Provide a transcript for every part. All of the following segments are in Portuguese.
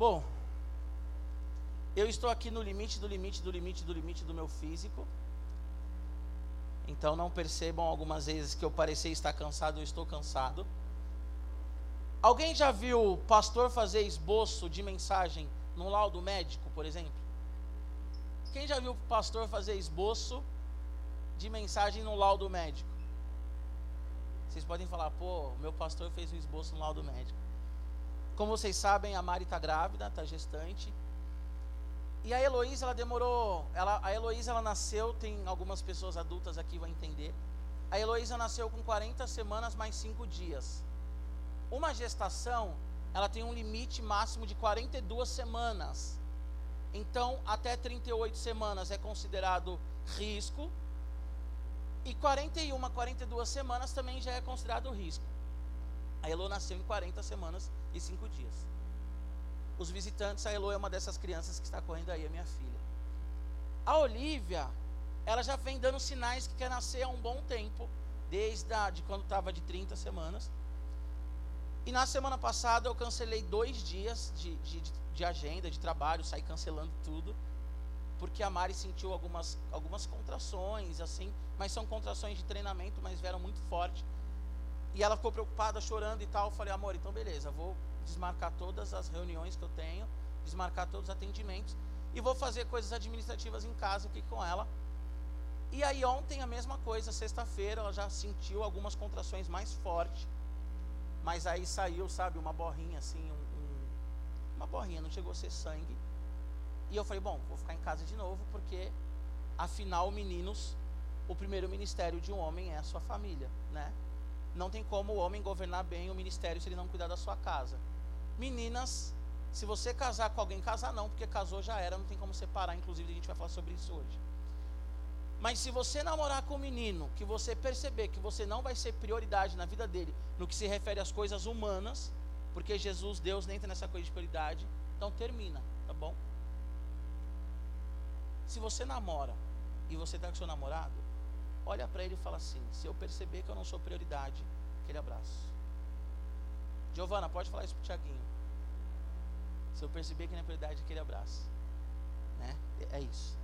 Bom, eu estou aqui no limite do limite do limite do limite do meu físico. Então não percebam algumas vezes que eu parecer estar cansado, eu estou cansado. Alguém já viu o pastor fazer esboço de mensagem num laudo médico, por exemplo? Quem já viu o pastor fazer esboço de mensagem no laudo médico? Vocês podem falar, pô, meu pastor fez um esboço no laudo médico. Como vocês sabem, a Mari está grávida, está gestante. E a Heloísa, ela demorou. Ela, a Heloísa, ela nasceu, tem algumas pessoas adultas aqui vão entender. A Heloísa nasceu com 40 semanas mais 5 dias. Uma gestação, ela tem um limite máximo de 42 semanas. Então, até 38 semanas é considerado risco. E 41, 42 semanas também já é considerado risco. A Elo nasceu em 40 semanas e 5 dias. Os visitantes, a Elo é uma dessas crianças que está correndo aí, a minha filha. A Olivia, ela já vem dando sinais que quer nascer há um bom tempo, desde a, de quando estava de 30 semanas. E na semana passada eu cancelei dois dias de, de, de agenda, de trabalho, saí cancelando tudo, porque a Mari sentiu algumas, algumas contrações, assim, mas são contrações de treinamento, mas vieram muito forte. E ela ficou preocupada, chorando e tal. Eu falei, amor, então beleza, vou desmarcar todas as reuniões que eu tenho, desmarcar todos os atendimentos e vou fazer coisas administrativas em casa aqui com ela. E aí ontem a mesma coisa, sexta-feira ela já sentiu algumas contrações mais fortes mas aí saiu, sabe, uma borrinha assim, um, um, uma borrinha, não chegou a ser sangue. E eu falei, bom, vou ficar em casa de novo, porque afinal, meninos, o primeiro ministério de um homem é a sua família, né? Não tem como o homem governar bem o ministério se ele não cuidar da sua casa. Meninas, se você casar com alguém, casar não, porque casou já era, não tem como separar, inclusive a gente vai falar sobre isso hoje. Mas se você namorar com um menino, que você perceber que você não vai ser prioridade na vida dele, no que se refere às coisas humanas, porque Jesus, Deus, nem entra nessa coisa de prioridade, então termina, tá bom? Se você namora e você está com seu namorado, olha para ele e fala assim: se eu perceber que eu não sou prioridade, aquele abraço. Giovana, pode falar isso pro Tiaguinho. Se eu perceber que não é prioridade, aquele abraço. Né? É isso.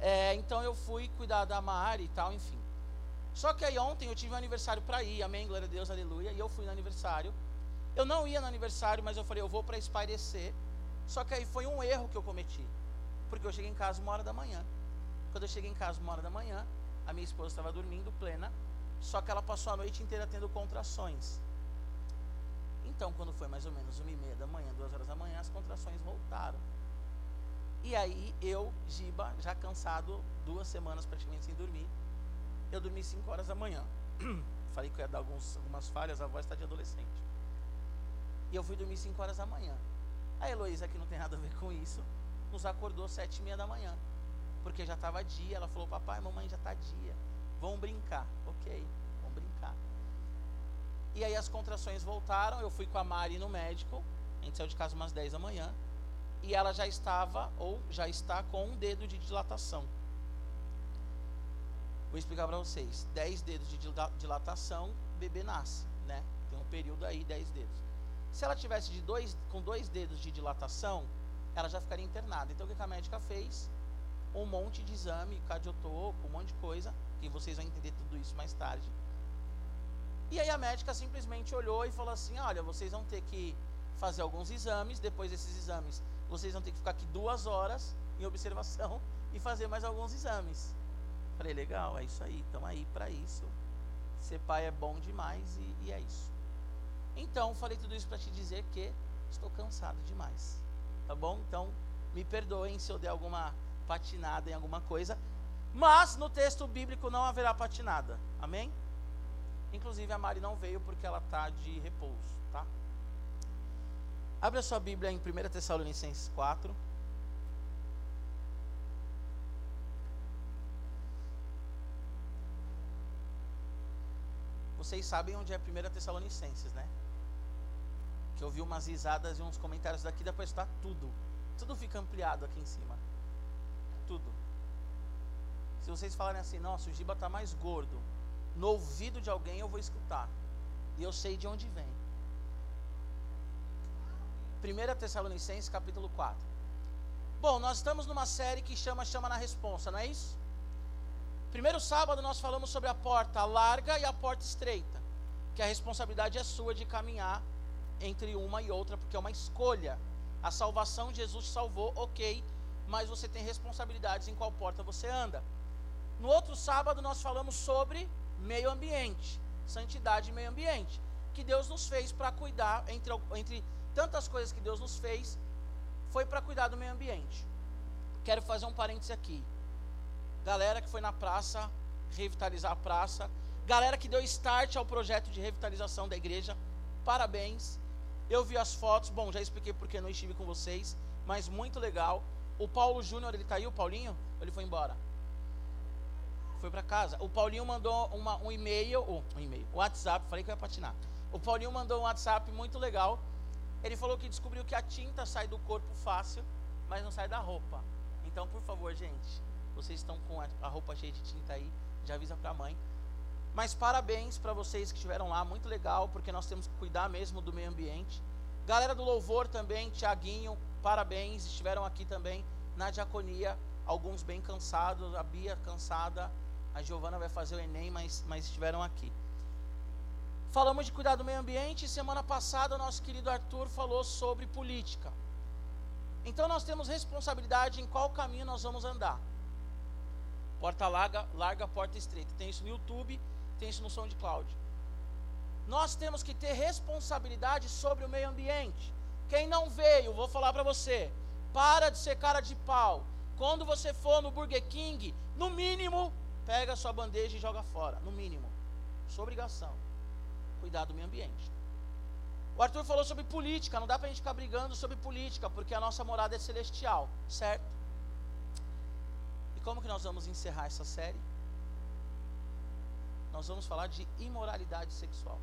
É, então eu fui cuidar da Mari e tal, enfim. Só que aí ontem eu tive um aniversário para ir, amém, glória a Deus, aleluia, e eu fui no aniversário. Eu não ia no aniversário, mas eu falei, eu vou para espairecer. Só que aí foi um erro que eu cometi. Porque eu cheguei em casa uma hora da manhã. Quando eu cheguei em casa uma hora da manhã, a minha esposa estava dormindo plena, só que ela passou a noite inteira tendo contrações. Então, quando foi mais ou menos uma e meia da manhã, duas horas da manhã, as contrações voltaram. E aí eu, Giba, já cansado, duas semanas praticamente sem dormir, eu dormi 5 horas da manhã. Falei que eu ia dar alguns, algumas falhas, a voz está de adolescente. E eu fui dormir 5 horas da manhã. A Heloísa, que não tem nada a ver com isso, nos acordou sete e meia da manhã. Porque já estava dia. Ela falou, papai, mamãe já está dia. Vamos brincar. Ok, vamos brincar. E aí as contrações voltaram. Eu fui com a Mari no médico. A gente saiu de casa umas 10 da manhã e ela já estava ou já está com um dedo de dilatação. Vou explicar para vocês. 10 dedos de dilatação, bebê nasce, né? Tem um período aí, 10 dedos. Se ela tivesse de dois, com dois dedos de dilatação, ela já ficaria internada. Então o que a médica fez? Um monte de exame, cardiotoco, um monte de coisa, que vocês vão entender tudo isso mais tarde. E aí a médica simplesmente olhou e falou assim: olha, vocês vão ter que fazer alguns exames, depois desses exames vocês vão ter que ficar aqui duas horas em observação e fazer mais alguns exames. Falei, legal, é isso aí, estamos aí para isso. Ser pai é bom demais e, e é isso. Então, falei tudo isso para te dizer que estou cansado demais. Tá bom? Então, me perdoem se eu der alguma patinada em alguma coisa. Mas no texto bíblico não haverá patinada. Amém? Inclusive a Mari não veio porque ela está de repouso. Abra sua Bíblia em 1 Tessalonicenses 4. Vocês sabem onde é 1 Tessalonicenses, né? Que eu vi umas risadas e uns comentários daqui, depois está tudo. Tudo fica ampliado aqui em cima. Tudo. Se vocês falarem assim, nossa, o Giba está mais gordo, no ouvido de alguém eu vou escutar. E eu sei de onde vem. 1 Tessalonicenses capítulo 4. Bom, nós estamos numa série que chama Chama na Responsa, não é isso? Primeiro sábado nós falamos sobre a porta larga e a porta estreita, que a responsabilidade é sua de caminhar entre uma e outra, porque é uma escolha. A salvação, Jesus salvou, ok, mas você tem responsabilidades em qual porta você anda. No outro sábado nós falamos sobre meio ambiente, santidade e meio ambiente, que Deus nos fez para cuidar, entre, entre tantas coisas que Deus nos fez, foi para cuidar do meio ambiente. Quero fazer um parêntese aqui. Galera que foi na praça, revitalizar a praça, galera que deu start ao projeto de revitalização da igreja, parabéns. Eu vi as fotos, bom, já expliquei porque não estive com vocês, mas muito legal. O Paulo Júnior, ele tá aí, o Paulinho? Ou ele foi embora? Foi para casa. O Paulinho mandou uma, um e-mail, um, um e-mail, WhatsApp, falei que eu ia patinar. O Paulinho mandou um WhatsApp muito legal. Ele falou que descobriu que a tinta sai do corpo fácil, mas não sai da roupa. Então, por favor, gente, vocês estão com a roupa cheia de tinta aí, já avisa para a mãe. Mas parabéns para vocês que estiveram lá, muito legal, porque nós temos que cuidar mesmo do meio ambiente. Galera do louvor também, Tiaguinho, parabéns, estiveram aqui também na diaconia, alguns bem cansados, a Bia cansada, a Giovana vai fazer o Enem, mas, mas estiveram aqui. Falamos de cuidar do meio ambiente semana passada o nosso querido Arthur falou sobre política. Então nós temos responsabilidade em qual caminho nós vamos andar. Porta larga, larga, porta estreita. Tem isso no YouTube, tem isso no som de Cláudio. Nós temos que ter responsabilidade sobre o meio ambiente. Quem não veio, vou falar para você, para de ser cara de pau. Quando você for no Burger King, no mínimo, pega sua bandeja e joga fora, no mínimo. Sua obrigação cuidar do meio ambiente. O Arthur falou sobre política, não dá para a gente ficar brigando sobre política, porque a nossa morada é celestial, certo? E como que nós vamos encerrar essa série? Nós vamos falar de imoralidade sexual.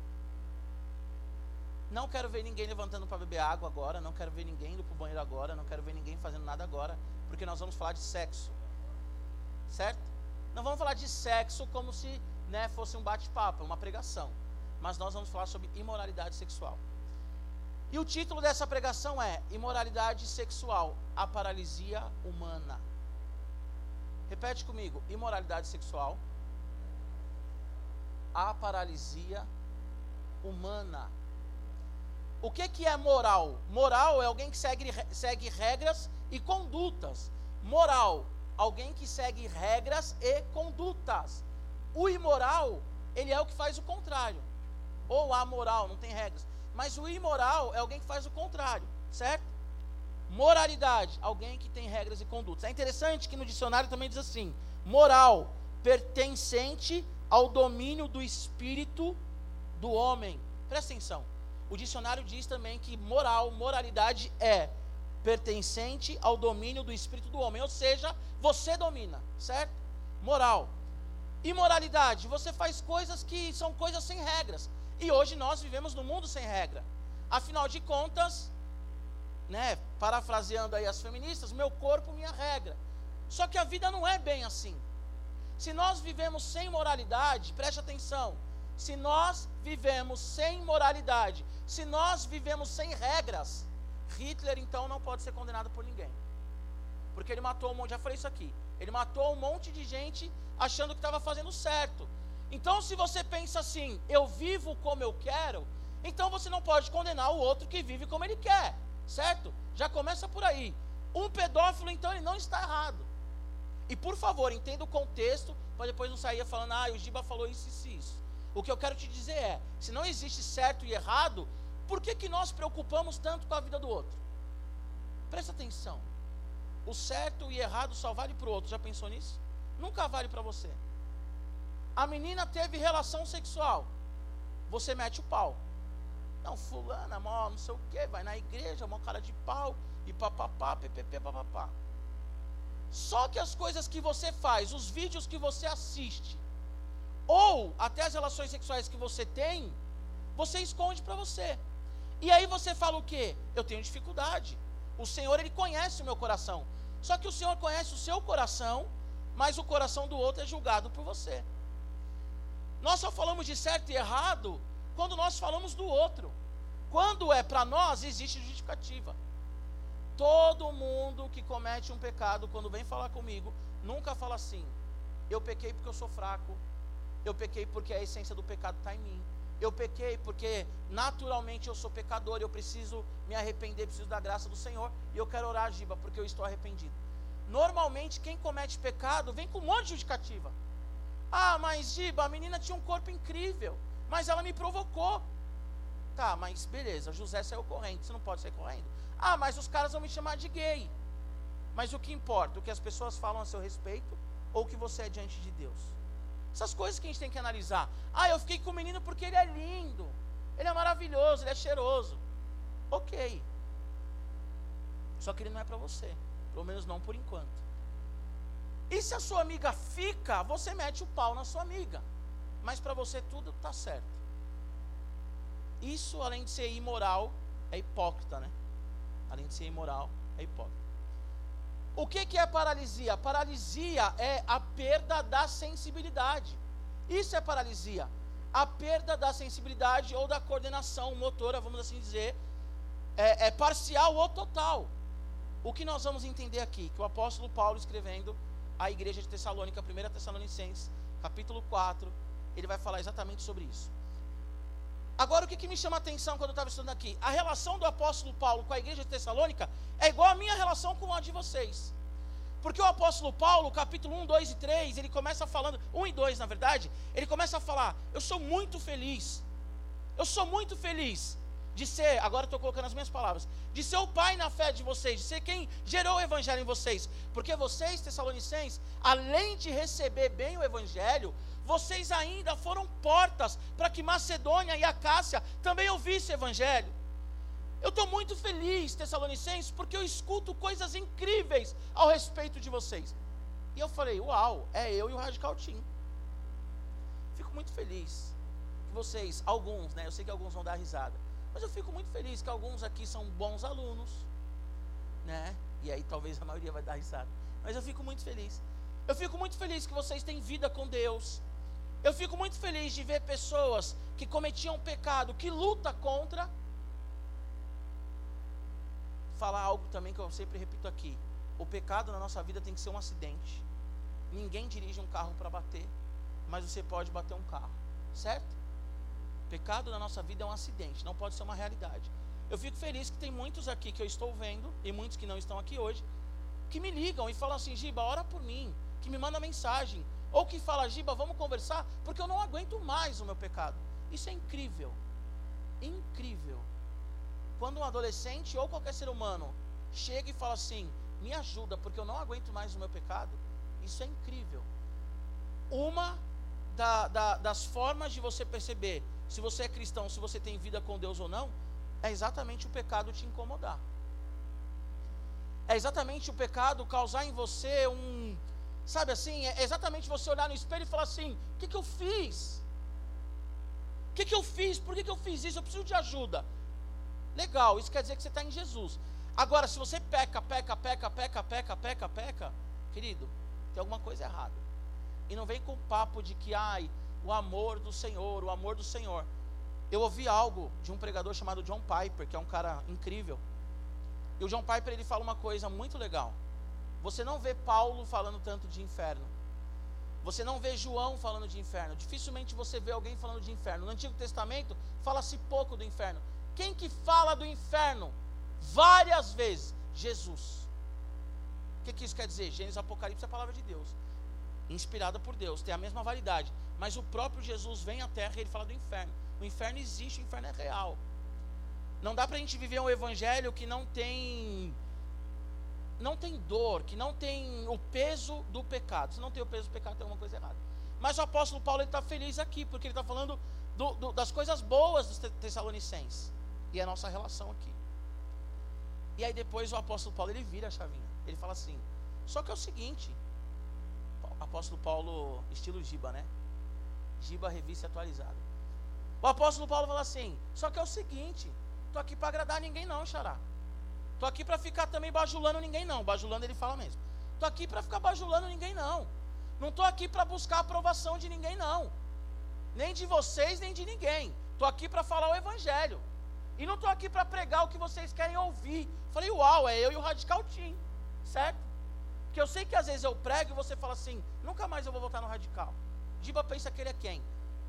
Não quero ver ninguém levantando para beber água agora, não quero ver ninguém indo para o banheiro agora, não quero ver ninguém fazendo nada agora, porque nós vamos falar de sexo. Certo? Não vamos falar de sexo como se né, fosse um bate-papo, uma pregação mas nós vamos falar sobre imoralidade sexual. E o título dessa pregação é Imoralidade Sexual, a paralisia humana. Repete comigo: imoralidade sexual, a paralisia humana. O que, que é moral? Moral é alguém que segue, segue regras e condutas. Moral, alguém que segue regras e condutas. O imoral, ele é o que faz o contrário ou amoral, não tem regras. Mas o imoral é alguém que faz o contrário, certo? Moralidade, alguém que tem regras e condutas. É interessante que no dicionário também diz assim: moral, pertencente ao domínio do espírito do homem. Presta atenção. O dicionário diz também que moral, moralidade é pertencente ao domínio do espírito do homem, ou seja, você domina, certo? Moral. Imoralidade, você faz coisas que são coisas sem regras. E hoje nós vivemos num mundo sem regra. Afinal de contas, né, parafraseando aí as feministas, meu corpo, minha regra. Só que a vida não é bem assim. Se nós vivemos sem moralidade, preste atenção. Se nós vivemos sem moralidade, se nós vivemos sem regras, Hitler então não pode ser condenado por ninguém. Porque ele matou um monte, já falei isso aqui. Ele matou um monte de gente achando que estava fazendo certo. Então, se você pensa assim, eu vivo como eu quero, então você não pode condenar o outro que vive como ele quer, certo? Já começa por aí. Um pedófilo, então, ele não está errado. E por favor, entenda o contexto, para depois não sair falando, ah, o Giba falou isso, isso, isso. O que eu quero te dizer é: se não existe certo e errado, por que, que nós preocupamos tanto com a vida do outro? Presta atenção. O certo e errado só vale para o outro. Já pensou nisso? Nunca vale para você. A menina teve relação sexual. Você mete o pau. Não, fulana, mó, não sei o que, vai na igreja, mó cara de pau, e papapá, ppp, papapá. Só que as coisas que você faz, os vídeos que você assiste, ou até as relações sexuais que você tem, você esconde para você. E aí você fala o quê? Eu tenho dificuldade. O Senhor, Ele conhece o meu coração. Só que o Senhor conhece o seu coração, mas o coração do outro é julgado por você. Nós só falamos de certo e errado quando nós falamos do outro. Quando é para nós, existe justificativa. Todo mundo que comete um pecado, quando vem falar comigo, nunca fala assim: eu pequei porque eu sou fraco, eu pequei porque a essência do pecado está em mim, eu pequei porque naturalmente eu sou pecador, eu preciso me arrepender, preciso da graça do Senhor, e eu quero orar, Giba, porque eu estou arrependido. Normalmente, quem comete pecado vem com um monte de justificativa. Ah, mas Giba, a menina tinha um corpo incrível, mas ela me provocou. Tá, mas beleza, José saiu correndo, você não pode sair correndo. Ah, mas os caras vão me chamar de gay. Mas o que importa? O que as pessoas falam a seu respeito ou o que você é diante de Deus? Essas coisas que a gente tem que analisar. Ah, eu fiquei com o menino porque ele é lindo, ele é maravilhoso, ele é cheiroso. Ok. Só que ele não é para você. Pelo menos não por enquanto. E se a sua amiga fica, você mete o pau na sua amiga. Mas para você tudo está certo. Isso, além de ser imoral, é hipócrita, né? Além de ser imoral, é hipócrita. O que, que é paralisia? Paralisia é a perda da sensibilidade. Isso é paralisia. A perda da sensibilidade ou da coordenação motora, vamos assim dizer, é, é parcial ou total. O que nós vamos entender aqui? Que o apóstolo Paulo escrevendo à igreja de Tessalônica, 1 Tessalonicenses, capítulo 4, ele vai falar exatamente sobre isso. Agora, o que, que me chama a atenção quando eu estava estudando aqui? A relação do apóstolo Paulo com a igreja de Tessalônica é igual a minha relação com a de vocês. Porque o apóstolo Paulo, capítulo 1, 2 e 3, ele começa falando, 1 e 2 na verdade, ele começa a falar: Eu sou muito feliz, eu sou muito feliz de ser, agora estou colocando as minhas palavras, de ser o pai na fé de vocês, de ser quem gerou o evangelho em vocês. Porque vocês, Tessalonicenses, além de receber bem o evangelho, vocês ainda foram portas para que Macedônia e a Cássia também ouvissem o Evangelho. Eu estou muito feliz, Tessalonicenses, porque eu escuto coisas incríveis ao respeito de vocês. E eu falei, uau, é eu e o Radical Team. Fico muito feliz que vocês, alguns, né? Eu sei que alguns vão dar risada, mas eu fico muito feliz que alguns aqui são bons alunos, né? E aí talvez a maioria vai dar risada. Mas eu fico muito feliz. Eu fico muito feliz que vocês têm vida com Deus, eu fico muito feliz de ver pessoas que cometiam pecado, que luta contra. Falar algo também que eu sempre repito aqui. O pecado na nossa vida tem que ser um acidente. Ninguém dirige um carro para bater, mas você pode bater um carro, certo? Pecado na nossa vida é um acidente, não pode ser uma realidade. Eu fico feliz que tem muitos aqui que eu estou vendo, e muitos que não estão aqui hoje, que me ligam e falam assim: Giba, ora por mim, que me manda mensagem, ou que fala, Giba, vamos conversar, porque eu não aguento mais o meu pecado. Isso é incrível. Incrível. Quando um adolescente ou qualquer ser humano chega e fala assim, me ajuda, porque eu não aguento mais o meu pecado, isso é incrível. Uma da, da, das formas de você perceber se você é cristão, se você tem vida com Deus ou não, é exatamente o pecado te incomodar. É exatamente o pecado causar em você um, Sabe assim, é exatamente você olhar no espelho e falar assim: o que, que eu fiz? O que, que eu fiz? Por que, que eu fiz isso? Eu preciso de ajuda. Legal, isso quer dizer que você está em Jesus. Agora, se você peca, peca, peca, peca, peca, peca, peca, querido, tem alguma coisa errada. E não vem com o papo de que, ai, o amor do Senhor, o amor do Senhor. Eu ouvi algo de um pregador chamado John Piper, que é um cara incrível. E o John Piper ele fala uma coisa muito legal. Você não vê Paulo falando tanto de inferno. Você não vê João falando de inferno. Dificilmente você vê alguém falando de inferno. No Antigo Testamento fala-se pouco do inferno. Quem que fala do inferno várias vezes? Jesus. O que, que isso quer dizer? Gênesis Apocalipse é a palavra de Deus. Inspirada por Deus, tem a mesma validade. Mas o próprio Jesus vem à terra e ele fala do inferno. O inferno existe, o inferno é real. Não dá para a gente viver um evangelho que não tem não tem dor, que não tem o peso do pecado. Se não tem o peso do pecado, tem alguma coisa errada. Mas o apóstolo Paulo está feliz aqui, porque ele está falando do, do, das coisas boas dos Tessalonicenses. E é a nossa relação aqui. E aí depois o apóstolo Paulo ele vira a chavinha. Ele fala assim: só que é o seguinte, apóstolo Paulo, estilo Giba, né? Giba revista atualizada. O apóstolo Paulo fala assim: só que é o seguinte, tô aqui para agradar ninguém não, xará. Tô aqui para ficar também bajulando ninguém não. Bajulando ele fala mesmo. Tô aqui para ficar bajulando ninguém não. Não tô aqui para buscar aprovação de ninguém não. Nem de vocês, nem de ninguém. Tô aqui para falar o evangelho. E não estou aqui para pregar o que vocês querem ouvir. Falei, uau, é eu e o Radical Team, certo? Porque eu sei que às vezes eu prego e você fala assim, nunca mais eu vou voltar no Radical. Diba pensa que ele é quem?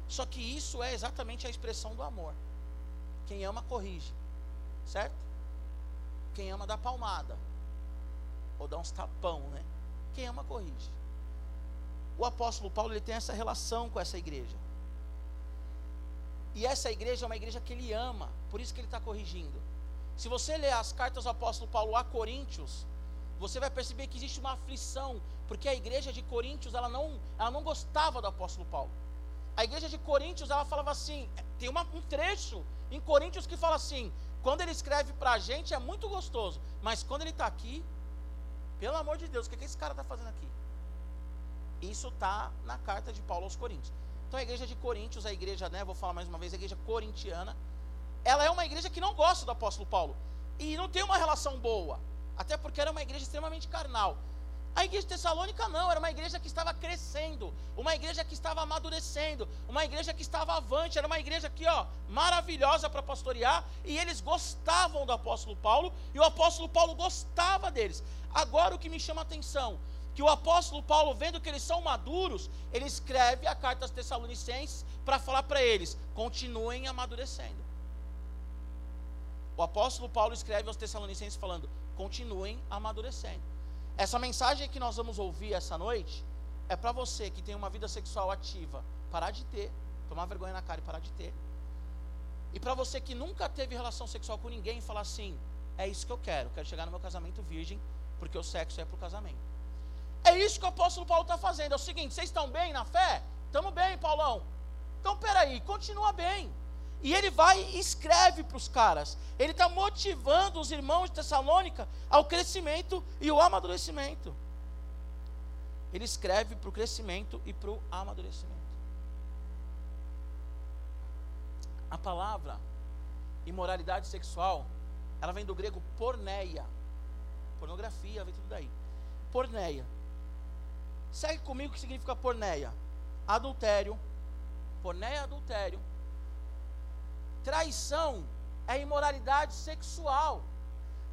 Só que isso é exatamente a expressão do amor. Quem ama, corrige, certo? Quem ama, dá palmada. Ou dá uns tapão, né? Quem ama, corrige. O apóstolo Paulo ele tem essa relação com essa igreja. E essa igreja é uma igreja que ele ama, por isso que ele está corrigindo. Se você ler as cartas do apóstolo Paulo a Coríntios, você vai perceber que existe uma aflição, porque a igreja de Coríntios ela não, ela não gostava do apóstolo Paulo. A igreja de Coríntios ela falava assim, tem uma, um trecho em Coríntios que fala assim, quando ele escreve para a gente é muito gostoso, mas quando ele está aqui, pelo amor de Deus, o que, que esse cara está fazendo aqui? Isso está na carta de Paulo aos Coríntios. Então a igreja de Coríntios, a igreja, né, vou falar mais uma vez, a igreja corintiana, ela é uma igreja que não gosta do apóstolo Paulo. E não tem uma relação boa. Até porque era uma igreja extremamente carnal. A igreja de Tessalônica não, era uma igreja que estava crescendo, uma igreja que estava amadurecendo, uma igreja que estava avante, era uma igreja aqui, ó, maravilhosa para pastorear, e eles gostavam do apóstolo Paulo, e o apóstolo Paulo gostava deles. Agora o que me chama a atenção, que o apóstolo Paulo, vendo que eles são maduros, ele escreve a carta aos Tessalonicenses para falar para eles: continuem amadurecendo. O apóstolo Paulo escreve aos Tessalonicenses falando: continuem amadurecendo. Essa mensagem que nós vamos ouvir essa noite é para você que tem uma vida sexual ativa, parar de ter, tomar vergonha na cara e parar de ter. E para você que nunca teve relação sexual com ninguém, falar assim: é isso que eu quero, quero chegar no meu casamento virgem, porque o sexo é para o casamento. É isso que o apóstolo Paulo está fazendo. É o seguinte: vocês estão bem na fé? Estamos bem, Paulão. Então, peraí, continua bem. E ele vai e escreve para os caras. Ele está motivando os irmãos de Tessalônica ao crescimento e o amadurecimento. Ele escreve para o crescimento e para o amadurecimento. A palavra imoralidade sexual, ela vem do grego porneia. Pornografia, vem tudo daí. Porneia. Segue comigo o que significa porneia. Adultério. Porneia adultério. Traição é imoralidade sexual.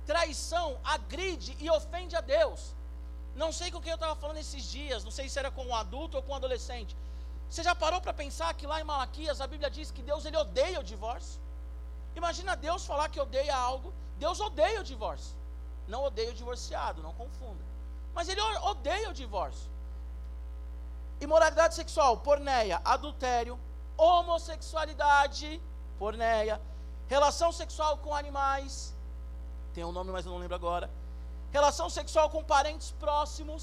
Traição agride e ofende a Deus. Não sei com quem eu estava falando esses dias, não sei se era com um adulto ou com um adolescente. Você já parou para pensar que lá em Malaquias a Bíblia diz que Deus ele odeia o divórcio? Imagina Deus falar que odeia algo. Deus odeia o divórcio. Não odeia o divorciado, não confunda. Mas ele odeia o divórcio. Imoralidade sexual, porneia, adultério, homossexualidade, porneia, relação sexual com animais, tem um nome, mas eu não lembro agora. Relação sexual com parentes próximos.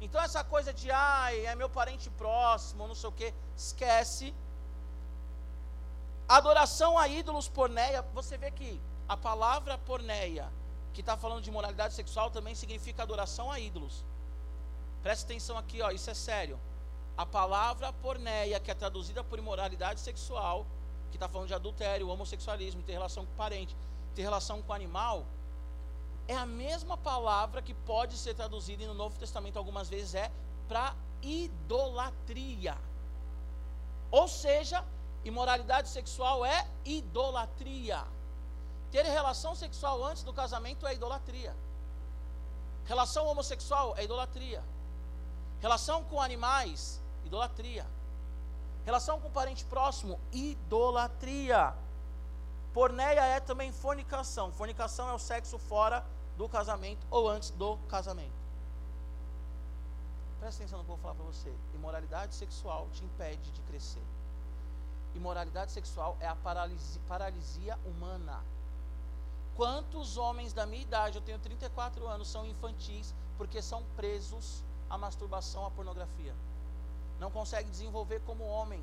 Então essa coisa de ai, é meu parente próximo, não sei o que, esquece. Adoração a ídolos porneia, você vê que a palavra porneia, que está falando de moralidade sexual, também significa adoração a ídolos. Preste atenção aqui, ó, isso é sério. A palavra porneia, que é traduzida por imoralidade sexual, que está falando de adultério, homossexualismo, ter relação com parente, ter relação com animal, é a mesma palavra que pode ser traduzida e no Novo Testamento algumas vezes é para idolatria. Ou seja, imoralidade sexual é idolatria. Ter relação sexual antes do casamento é idolatria. Relação homossexual é idolatria. Relação com animais Idolatria. Relação com parente próximo, idolatria. Porneia é também fornicação. Fornicação é o sexo fora do casamento ou antes do casamento. Presta atenção no que eu vou falar para você. Imoralidade sexual te impede de crescer. Imoralidade sexual é a paralisia, paralisia humana. Quantos homens da minha idade, eu tenho 34 anos, são infantis porque são presos à masturbação, à pornografia? Não consegue desenvolver como homem,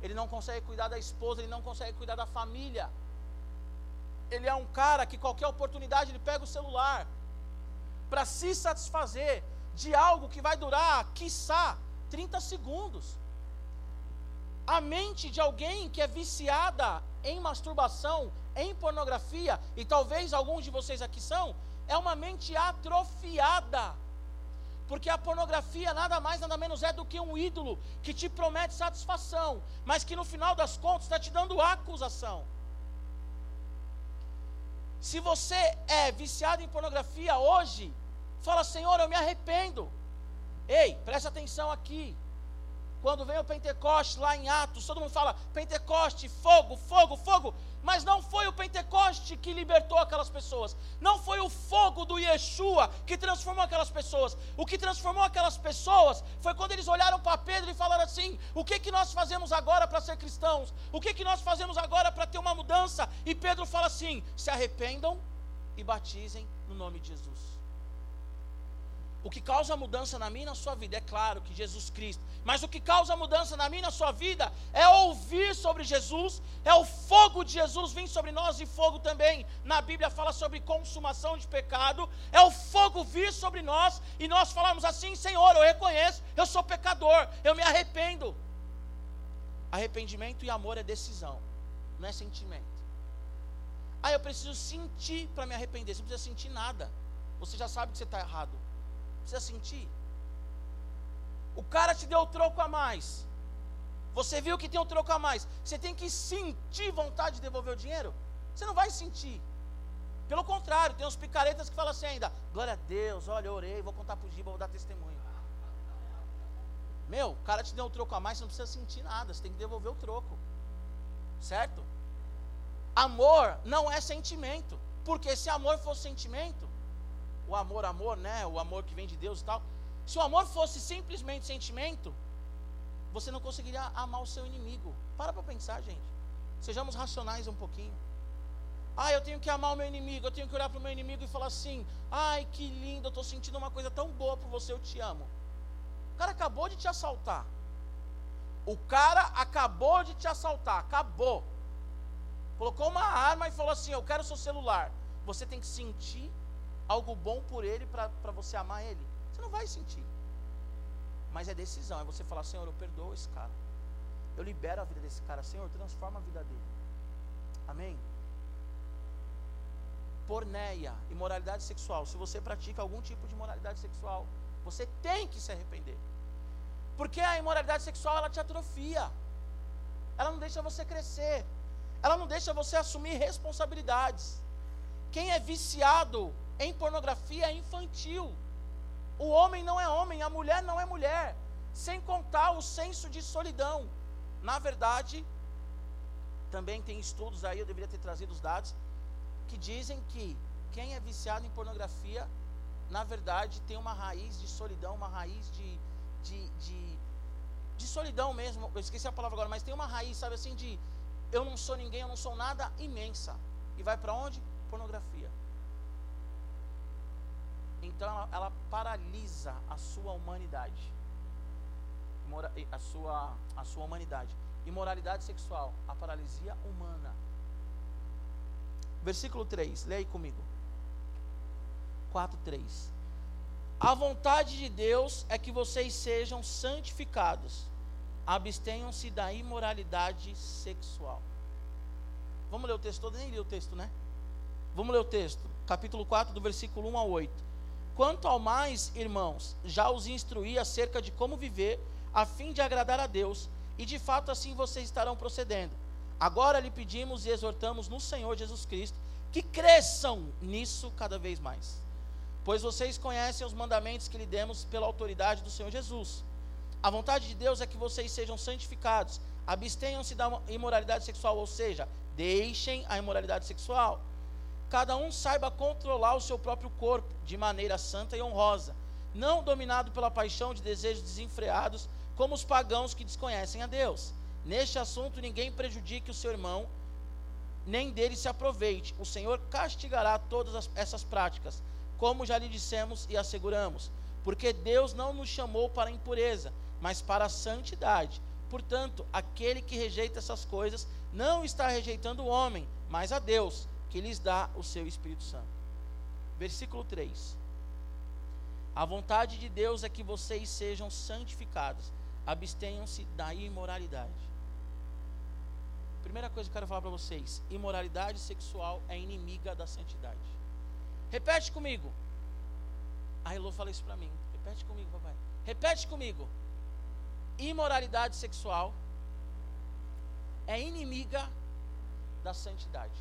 ele não consegue cuidar da esposa, ele não consegue cuidar da família. Ele é um cara que qualquer oportunidade ele pega o celular para se satisfazer de algo que vai durar, quiçá, 30 segundos. A mente de alguém que é viciada em masturbação, em pornografia, e talvez alguns de vocês aqui são, é uma mente atrofiada porque a pornografia nada mais, nada menos é do que um ídolo que te promete satisfação, mas que no final das contas está te dando acusação. Se você é viciado em pornografia hoje, fala: Senhor, eu me arrependo. Ei, presta atenção aqui. Quando vem o Pentecoste lá em Atos, todo mundo fala: Pentecoste, fogo, fogo, fogo. Mas não foi o Pentecoste que libertou aquelas pessoas. Não foi o fogo do Yeshua que transformou aquelas pessoas. O que transformou aquelas pessoas foi quando eles olharam para Pedro e falaram assim: O que, que nós fazemos agora para ser cristãos? O que, que nós fazemos agora para ter uma mudança? E Pedro fala assim: Se arrependam e batizem no nome de Jesus. O que causa mudança na minha e na sua vida é claro que Jesus Cristo. Mas o que causa mudança na minha e na sua vida é ouvir sobre Jesus, é o fogo de Jesus vir sobre nós e fogo também. Na Bíblia fala sobre consumação de pecado, é o fogo vir sobre nós e nós falamos assim: Senhor, eu reconheço, eu sou pecador, eu me arrependo. Arrependimento e amor é decisão, não é sentimento. Ah, eu preciso sentir para me arrepender. Você não precisa sentir nada. Você já sabe que você está errado precisa sentir. O cara te deu o troco a mais. Você viu que tem um troco a mais. Você tem que sentir vontade de devolver o dinheiro? Você não vai sentir. Pelo contrário, tem uns picaretas que falam assim ainda: Glória a Deus, olha, eu orei, vou contar para o Giba, vou dar testemunho. Meu, o cara te deu um troco a mais, você não precisa sentir nada, você tem que devolver o troco. Certo? Amor não é sentimento. Porque se amor fosse sentimento, o amor, amor, né? O amor que vem de Deus e tal. Se o amor fosse simplesmente sentimento, você não conseguiria amar o seu inimigo. Para para pensar, gente. Sejamos racionais um pouquinho. Ah, eu tenho que amar o meu inimigo, eu tenho que olhar para o meu inimigo e falar assim: ai, que lindo, eu estou sentindo uma coisa tão boa por você, eu te amo. O cara acabou de te assaltar. O cara acabou de te assaltar, acabou. Colocou uma arma e falou assim: eu quero seu celular. Você tem que sentir algo bom por ele para você amar ele? Você não vai sentir. Mas é decisão, é você falar, Senhor, eu perdoo esse cara. Eu libero a vida desse cara, Senhor, transforma a vida dele. Amém? Porneia, imoralidade sexual. Se você pratica algum tipo de imoralidade sexual, você tem que se arrepender. Porque a imoralidade sexual ela te atrofia. Ela não deixa você crescer. Ela não deixa você assumir responsabilidades. Quem é viciado em pornografia infantil. O homem não é homem, a mulher não é mulher. Sem contar o senso de solidão. Na verdade, também tem estudos aí, eu deveria ter trazido os dados, que dizem que quem é viciado em pornografia, na verdade, tem uma raiz de solidão, uma raiz de, de, de, de solidão mesmo. Eu esqueci a palavra agora, mas tem uma raiz, sabe assim, de eu não sou ninguém, eu não sou nada imensa. E vai para onde? Pornografia. Então ela, ela paralisa a sua humanidade. A sua, a sua humanidade. Imoralidade sexual, a paralisia humana. Versículo 3, leia aí comigo. 4, 3. A vontade de Deus é que vocês sejam santificados. Abstenham-se da imoralidade sexual. Vamos ler o texto todo? Nem li o texto, né? Vamos ler o texto. Capítulo 4, do versículo 1 a 8. Quanto ao mais, irmãos, já os instruí acerca de como viver, a fim de agradar a Deus, e de fato assim vocês estarão procedendo. Agora lhe pedimos e exortamos no Senhor Jesus Cristo que cresçam nisso cada vez mais. Pois vocês conhecem os mandamentos que lhe demos pela autoridade do Senhor Jesus. A vontade de Deus é que vocês sejam santificados, abstenham-se da imoralidade sexual, ou seja, deixem a imoralidade sexual cada um saiba controlar o seu próprio corpo de maneira santa e honrosa, não dominado pela paixão de desejos desenfreados, como os pagãos que desconhecem a Deus. Neste assunto, ninguém prejudique o seu irmão, nem dele se aproveite. O Senhor castigará todas as, essas práticas, como já lhe dissemos e asseguramos, porque Deus não nos chamou para a impureza, mas para a santidade. Portanto, aquele que rejeita essas coisas não está rejeitando o homem, mas a Deus que lhes dá o seu Espírito Santo. Versículo 3. A vontade de Deus é que vocês sejam santificados, abstenham-se da imoralidade. Primeira coisa que eu quero falar para vocês: imoralidade sexual é inimiga da santidade. Repete comigo. A Elô fala isso para mim. Repete comigo, papai. Repete comigo. Imoralidade sexual é inimiga da santidade.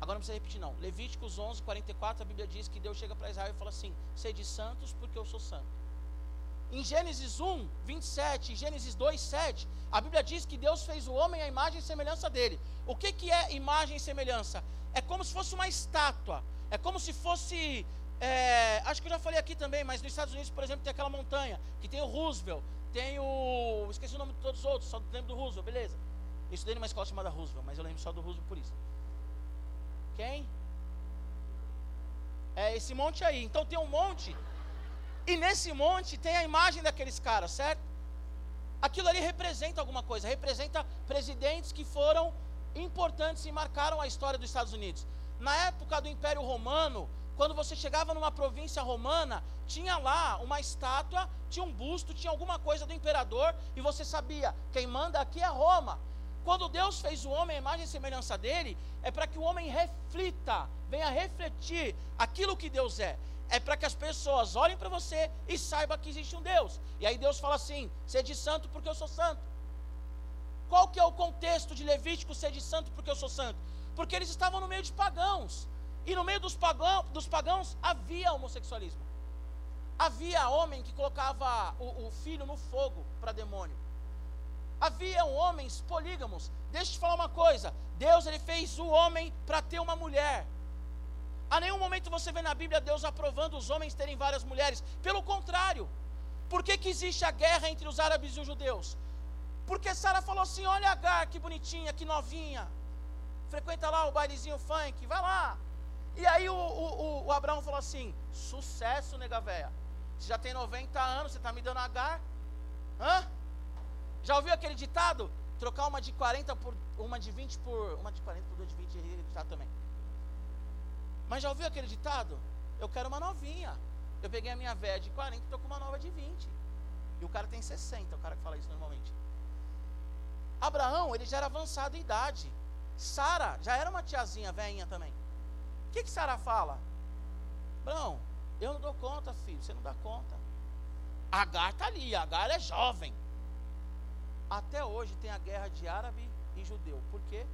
Agora não precisa repetir não. Levíticos 11, 44, a Bíblia diz que Deus chega para Israel e fala assim: Sede santos porque eu sou santo. Em Gênesis 1, 27, em Gênesis 2, 7, a Bíblia diz que Deus fez o homem à imagem e semelhança dele. O que, que é imagem e semelhança? É como se fosse uma estátua. É como se fosse. É, acho que eu já falei aqui também, mas nos Estados Unidos, por exemplo, tem aquela montanha que tem o Roosevelt, tem o. Esqueci o nome de todos os outros, só lembro do Roosevelt, beleza. Eu estudei numa escola chamada Roosevelt, mas eu lembro só do Roosevelt por isso. Quem? É esse monte aí. Então tem um monte e nesse monte tem a imagem daqueles caras, certo? Aquilo ali representa alguma coisa, representa presidentes que foram importantes e marcaram a história dos Estados Unidos. Na época do Império Romano, quando você chegava numa província romana, tinha lá uma estátua, tinha um busto, tinha alguma coisa do imperador, e você sabia, quem manda aqui é Roma. Quando Deus fez o homem, a imagem e semelhança dele, é para que o homem reflita, venha refletir aquilo que Deus é é para que as pessoas olhem para você e saibam que existe um Deus. E aí Deus fala assim: sede santo porque eu sou santo. Qual que é o contexto de Levítico sede santo porque eu sou santo? Porque eles estavam no meio de pagãos. E no meio dos, pagão, dos pagãos havia homossexualismo. Havia homem que colocava o, o filho no fogo para demônio. Havia homens polígamos. Deixa eu te falar uma coisa: Deus ele fez o homem para ter uma mulher. A nenhum momento você vê na Bíblia Deus aprovando os homens terem várias mulheres. Pelo contrário. Por que, que existe a guerra entre os árabes e os judeus? Porque Sara falou assim: olha Agar, que bonitinha, que novinha. Frequenta lá o bailezinho funk, vai lá. E aí o, o, o Abraão falou assim: sucesso, nega véia. Você já tem 90 anos, você está me dando Agar? Hã? Já ouviu aquele ditado? Trocar uma de 40 por uma de 20 por. Uma de 40 por duas de 20 é ditado também. Mas já ouviu aquele ditado? Eu quero uma novinha. Eu peguei a minha velha de 40 e estou com uma nova de 20. E o cara tem 60, o cara que fala isso normalmente. Abraão, ele já era avançado em idade. Sara já era uma tiazinha velhinha também. O que, que Sara fala? Abraão, eu não dou conta, filho, você não dá conta. Agar está ali, Agar é jovem. Até hoje tem a guerra de árabe e judeu. Por quê?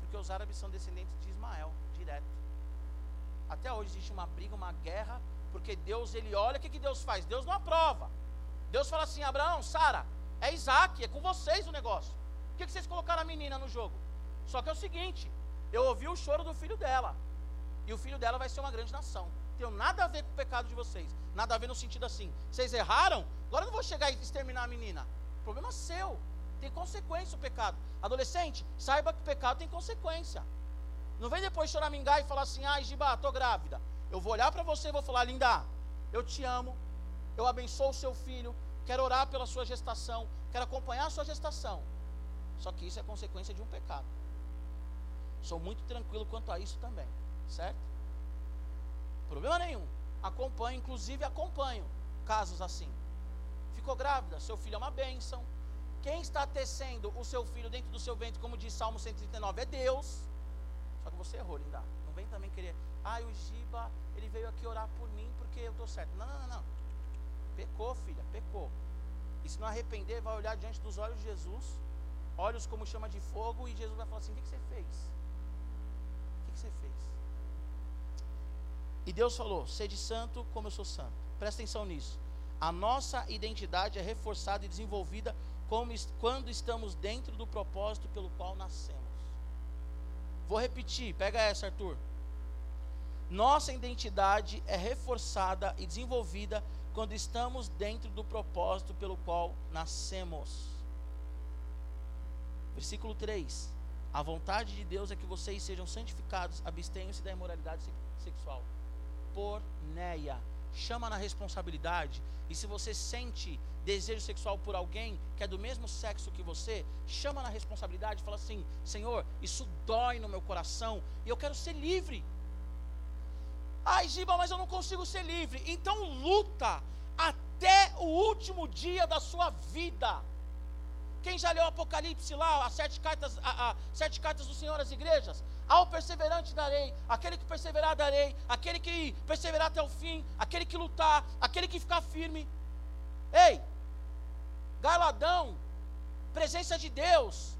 Porque os árabes são descendentes de Ismael, direto. Até hoje existe uma briga, uma guerra, porque Deus, ele olha, o que, que Deus faz? Deus não aprova. Deus fala assim: Abraão, Sara, é Isaac, é com vocês o negócio. Por que, que vocês colocaram a menina no jogo? Só que é o seguinte: eu ouvi o choro do filho dela, e o filho dela vai ser uma grande nação. Tem nada a ver com o pecado de vocês, nada a ver no sentido assim. Vocês erraram, agora eu não vou chegar e exterminar a menina. Problema seu, tem consequência o pecado. Adolescente, saiba que o pecado tem consequência. Não vem depois choramingar e falar assim, ai, Giba, tô grávida. Eu vou olhar para você e vou falar, linda, eu te amo, eu abençoo o seu filho, quero orar pela sua gestação, quero acompanhar a sua gestação. Só que isso é consequência de um pecado. Sou muito tranquilo quanto a isso também, certo? Problema nenhum. Acompanho, inclusive acompanho casos assim. Ficou grávida, seu filho é uma bênção. Quem está tecendo o seu filho dentro do seu ventre, como diz Salmo 139, é Deus. Só que você errou, linda. Não vem também querer, ah, o Giba, ele veio aqui orar por mim porque eu estou certo. Não, não, não, não. Pecou, filha, pecou. E se não arrepender, vai olhar diante dos olhos de Jesus, olhos como chama de fogo, e Jesus vai falar assim: o que, você fez? O que, que você fez? E Deus falou: sede santo como eu sou santo. Presta atenção nisso. A nossa identidade é reforçada e desenvolvida quando estamos dentro do propósito pelo qual nascemos. Vou repetir, pega essa, Arthur. Nossa identidade é reforçada e desenvolvida quando estamos dentro do propósito pelo qual nascemos. Versículo 3. A vontade de Deus é que vocês sejam santificados, abstenham-se da imoralidade sexual. Porneia. Chama na responsabilidade. E se você sente desejo sexual por alguém que é do mesmo sexo que você, chama na responsabilidade e fala assim: Senhor, isso dói no meu coração e eu quero ser livre. Ai, Giba, mas eu não consigo ser livre. Então luta até o último dia da sua vida. Quem já leu o Apocalipse lá, as sete cartas, a, a, sete cartas do Senhor às igrejas? Ao perseverante darei, aquele que perseverar darei, aquele que perseverar até o fim, aquele que lutar, aquele que ficar firme. Ei, galadão, presença de Deus,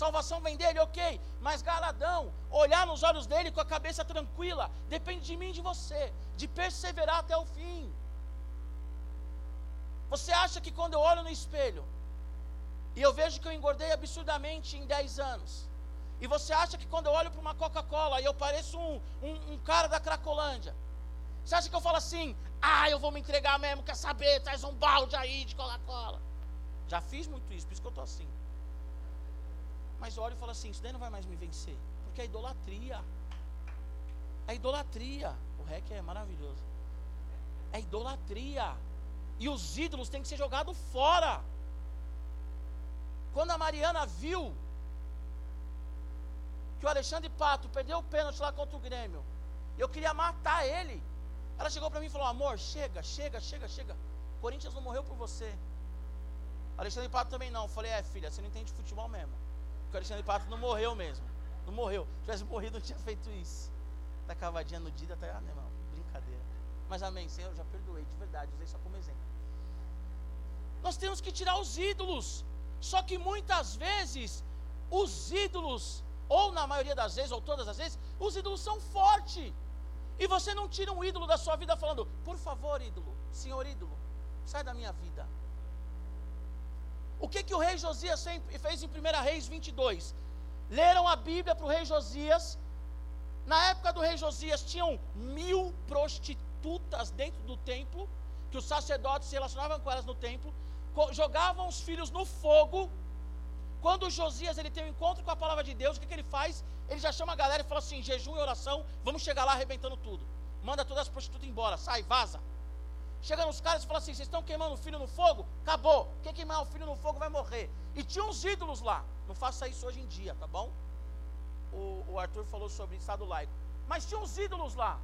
Salvação vem dele, ok. Mas galadão, olhar nos olhos dele com a cabeça tranquila, depende de mim e de você, de perseverar até o fim. Você acha que quando eu olho no espelho e eu vejo que eu engordei absurdamente em 10 anos, e você acha que quando eu olho para uma Coca-Cola e eu pareço um, um, um, cara da Cracolândia, você acha que eu falo assim, ah, eu vou me entregar mesmo, quer saber, traz um balde aí de Coca-Cola. Já fiz muito isso, por isso que eu estou assim. Mas eu olho e falo assim, isso daí não vai mais me vencer, porque é idolatria. É idolatria. O REC é maravilhoso. É idolatria. E os ídolos têm que ser jogados fora. Quando a Mariana viu que o Alexandre Pato perdeu o pênalti lá contra o Grêmio, eu queria matar ele. Ela chegou para mim e falou: Amor, chega, chega, chega, chega. Corinthians não morreu por você. Alexandre Pato também não. Eu falei: É, filha, você não entende futebol mesmo. Porque o Alexandre Pato não morreu mesmo. Não morreu. Se tivesse morrido, não tinha feito isso. Tá cavadinha no dia, tá, ah, não, irmão, brincadeira. Mas amém, Senhor, eu já perdoei, de verdade, usei só como exemplo. Nós temos que tirar os ídolos. Só que muitas vezes, os ídolos, ou na maioria das vezes, ou todas as vezes, os ídolos são fortes. E você não tira um ídolo da sua vida falando, por favor, ídolo, senhor ídolo, sai da minha vida. O que, que o rei Josias fez em 1 Reis 22? Leram a Bíblia para o rei Josias. Na época do rei Josias, tinham mil prostitutas dentro do templo, que os sacerdotes se relacionavam com elas no templo jogavam os filhos no fogo. Quando Josias ele tem um encontro com a palavra de Deus, o que, que ele faz? Ele já chama a galera e fala assim: jejum e oração, vamos chegar lá arrebentando tudo. Manda todas as prostitutas embora, sai, vaza. Chega nos caras e fala assim: vocês estão queimando o filho no fogo? Acabou. Quem queimar o filho no fogo vai morrer. E tinha uns ídolos lá. Não faça isso hoje em dia, tá bom? O, o Arthur falou sobre Estado laico. Mas tinha uns ídolos lá.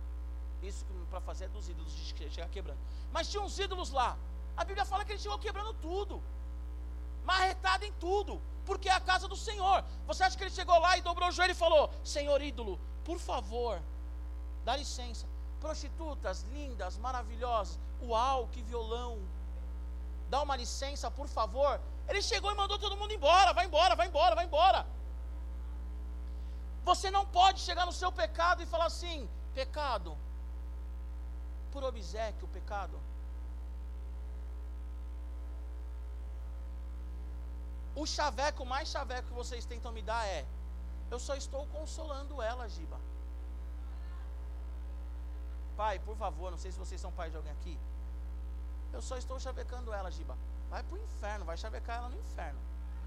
Isso para fazer é dos ídolos, de chegar quebrando. Mas tinha uns ídolos lá. A Bíblia fala que ele chegou quebrando tudo, marretado em tudo, porque é a casa do Senhor. Você acha que ele chegou lá e dobrou o joelho e falou: Senhor ídolo, por favor, dá licença. Prostitutas lindas, maravilhosas, uau, que violão. Dá uma licença, por favor. Ele chegou e mandou todo mundo embora. Vai embora, vai embora, vai embora. Você não pode chegar no seu pecado e falar assim: pecado, por obsequio, pecado. O chaveco mais chaveco que vocês tentam me dar é: eu só estou consolando ela, Giba. Pai, por favor, não sei se vocês são pais de alguém aqui. Eu só estou chavecando ela, Giba. Vai para o inferno, vai chavecar ela no inferno.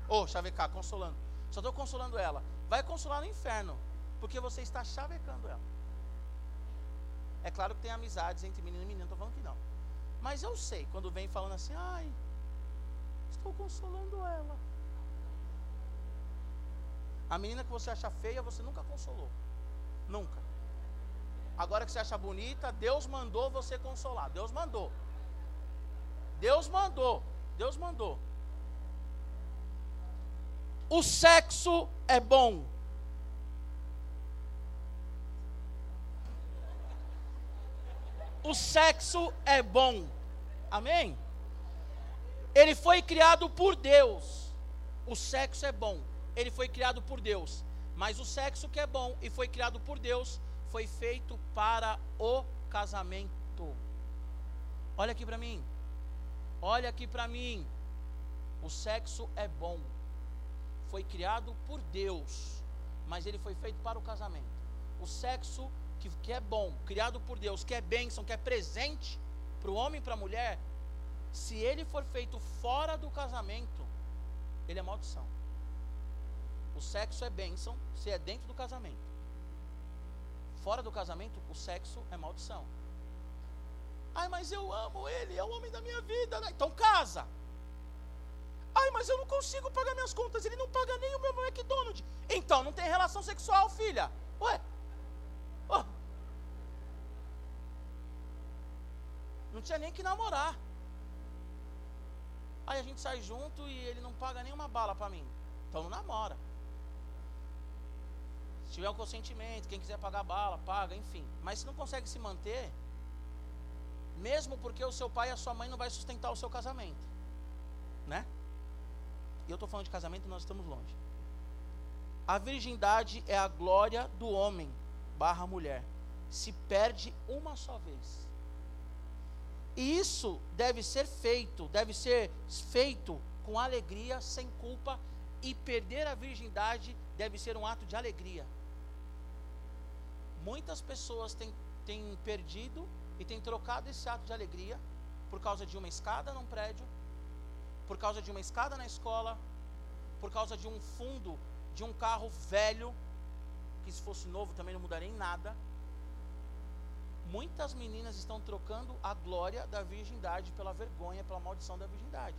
Ou oh, chavecar, consolando. Só estou consolando ela. Vai consolar no inferno, porque você está chavecando ela. É claro que tem amizades entre menino e menino, estou falando que não. Mas eu sei, quando vem falando assim, ai, estou consolando ela. A menina que você acha feia, você nunca consolou. Nunca. Agora que você acha bonita, Deus mandou você consolar. Deus mandou. Deus mandou. Deus mandou. O sexo é bom. O sexo é bom. Amém? Ele foi criado por Deus. O sexo é bom ele foi criado por Deus. Mas o sexo que é bom e foi criado por Deus foi feito para o casamento. Olha aqui para mim. Olha aqui para mim. O sexo é bom. Foi criado por Deus, mas ele foi feito para o casamento. O sexo que, que é bom, criado por Deus, que é bênção, que é presente para o homem e para a mulher, se ele for feito fora do casamento, ele é maldição. O sexo é bênção se é dentro do casamento. Fora do casamento, o sexo é maldição. Ai, mas eu amo ele, é o homem da minha vida. Né? Então casa. Ai, mas eu não consigo pagar minhas contas, ele não paga nem o meu McDonald's. Então não tem relação sexual, filha. Ué? Não tinha nem que namorar. Aí a gente sai junto e ele não paga nenhuma bala para mim. Então não namora. Se tiver um consentimento, quem quiser pagar bala, paga, enfim. Mas se não consegue se manter, mesmo porque o seu pai e a sua mãe não vai sustentar o seu casamento, né? E eu estou falando de casamento nós estamos longe. A virgindade é a glória do homem barra mulher. Se perde uma só vez. E isso deve ser feito, deve ser feito com alegria, sem culpa, e perder a virgindade deve ser um ato de alegria. Muitas pessoas têm, têm perdido e têm trocado esse ato de alegria por causa de uma escada num prédio, por causa de uma escada na escola, por causa de um fundo de um carro velho, que se fosse novo também não mudaria em nada. Muitas meninas estão trocando a glória da virgindade pela vergonha, pela maldição da virgindade.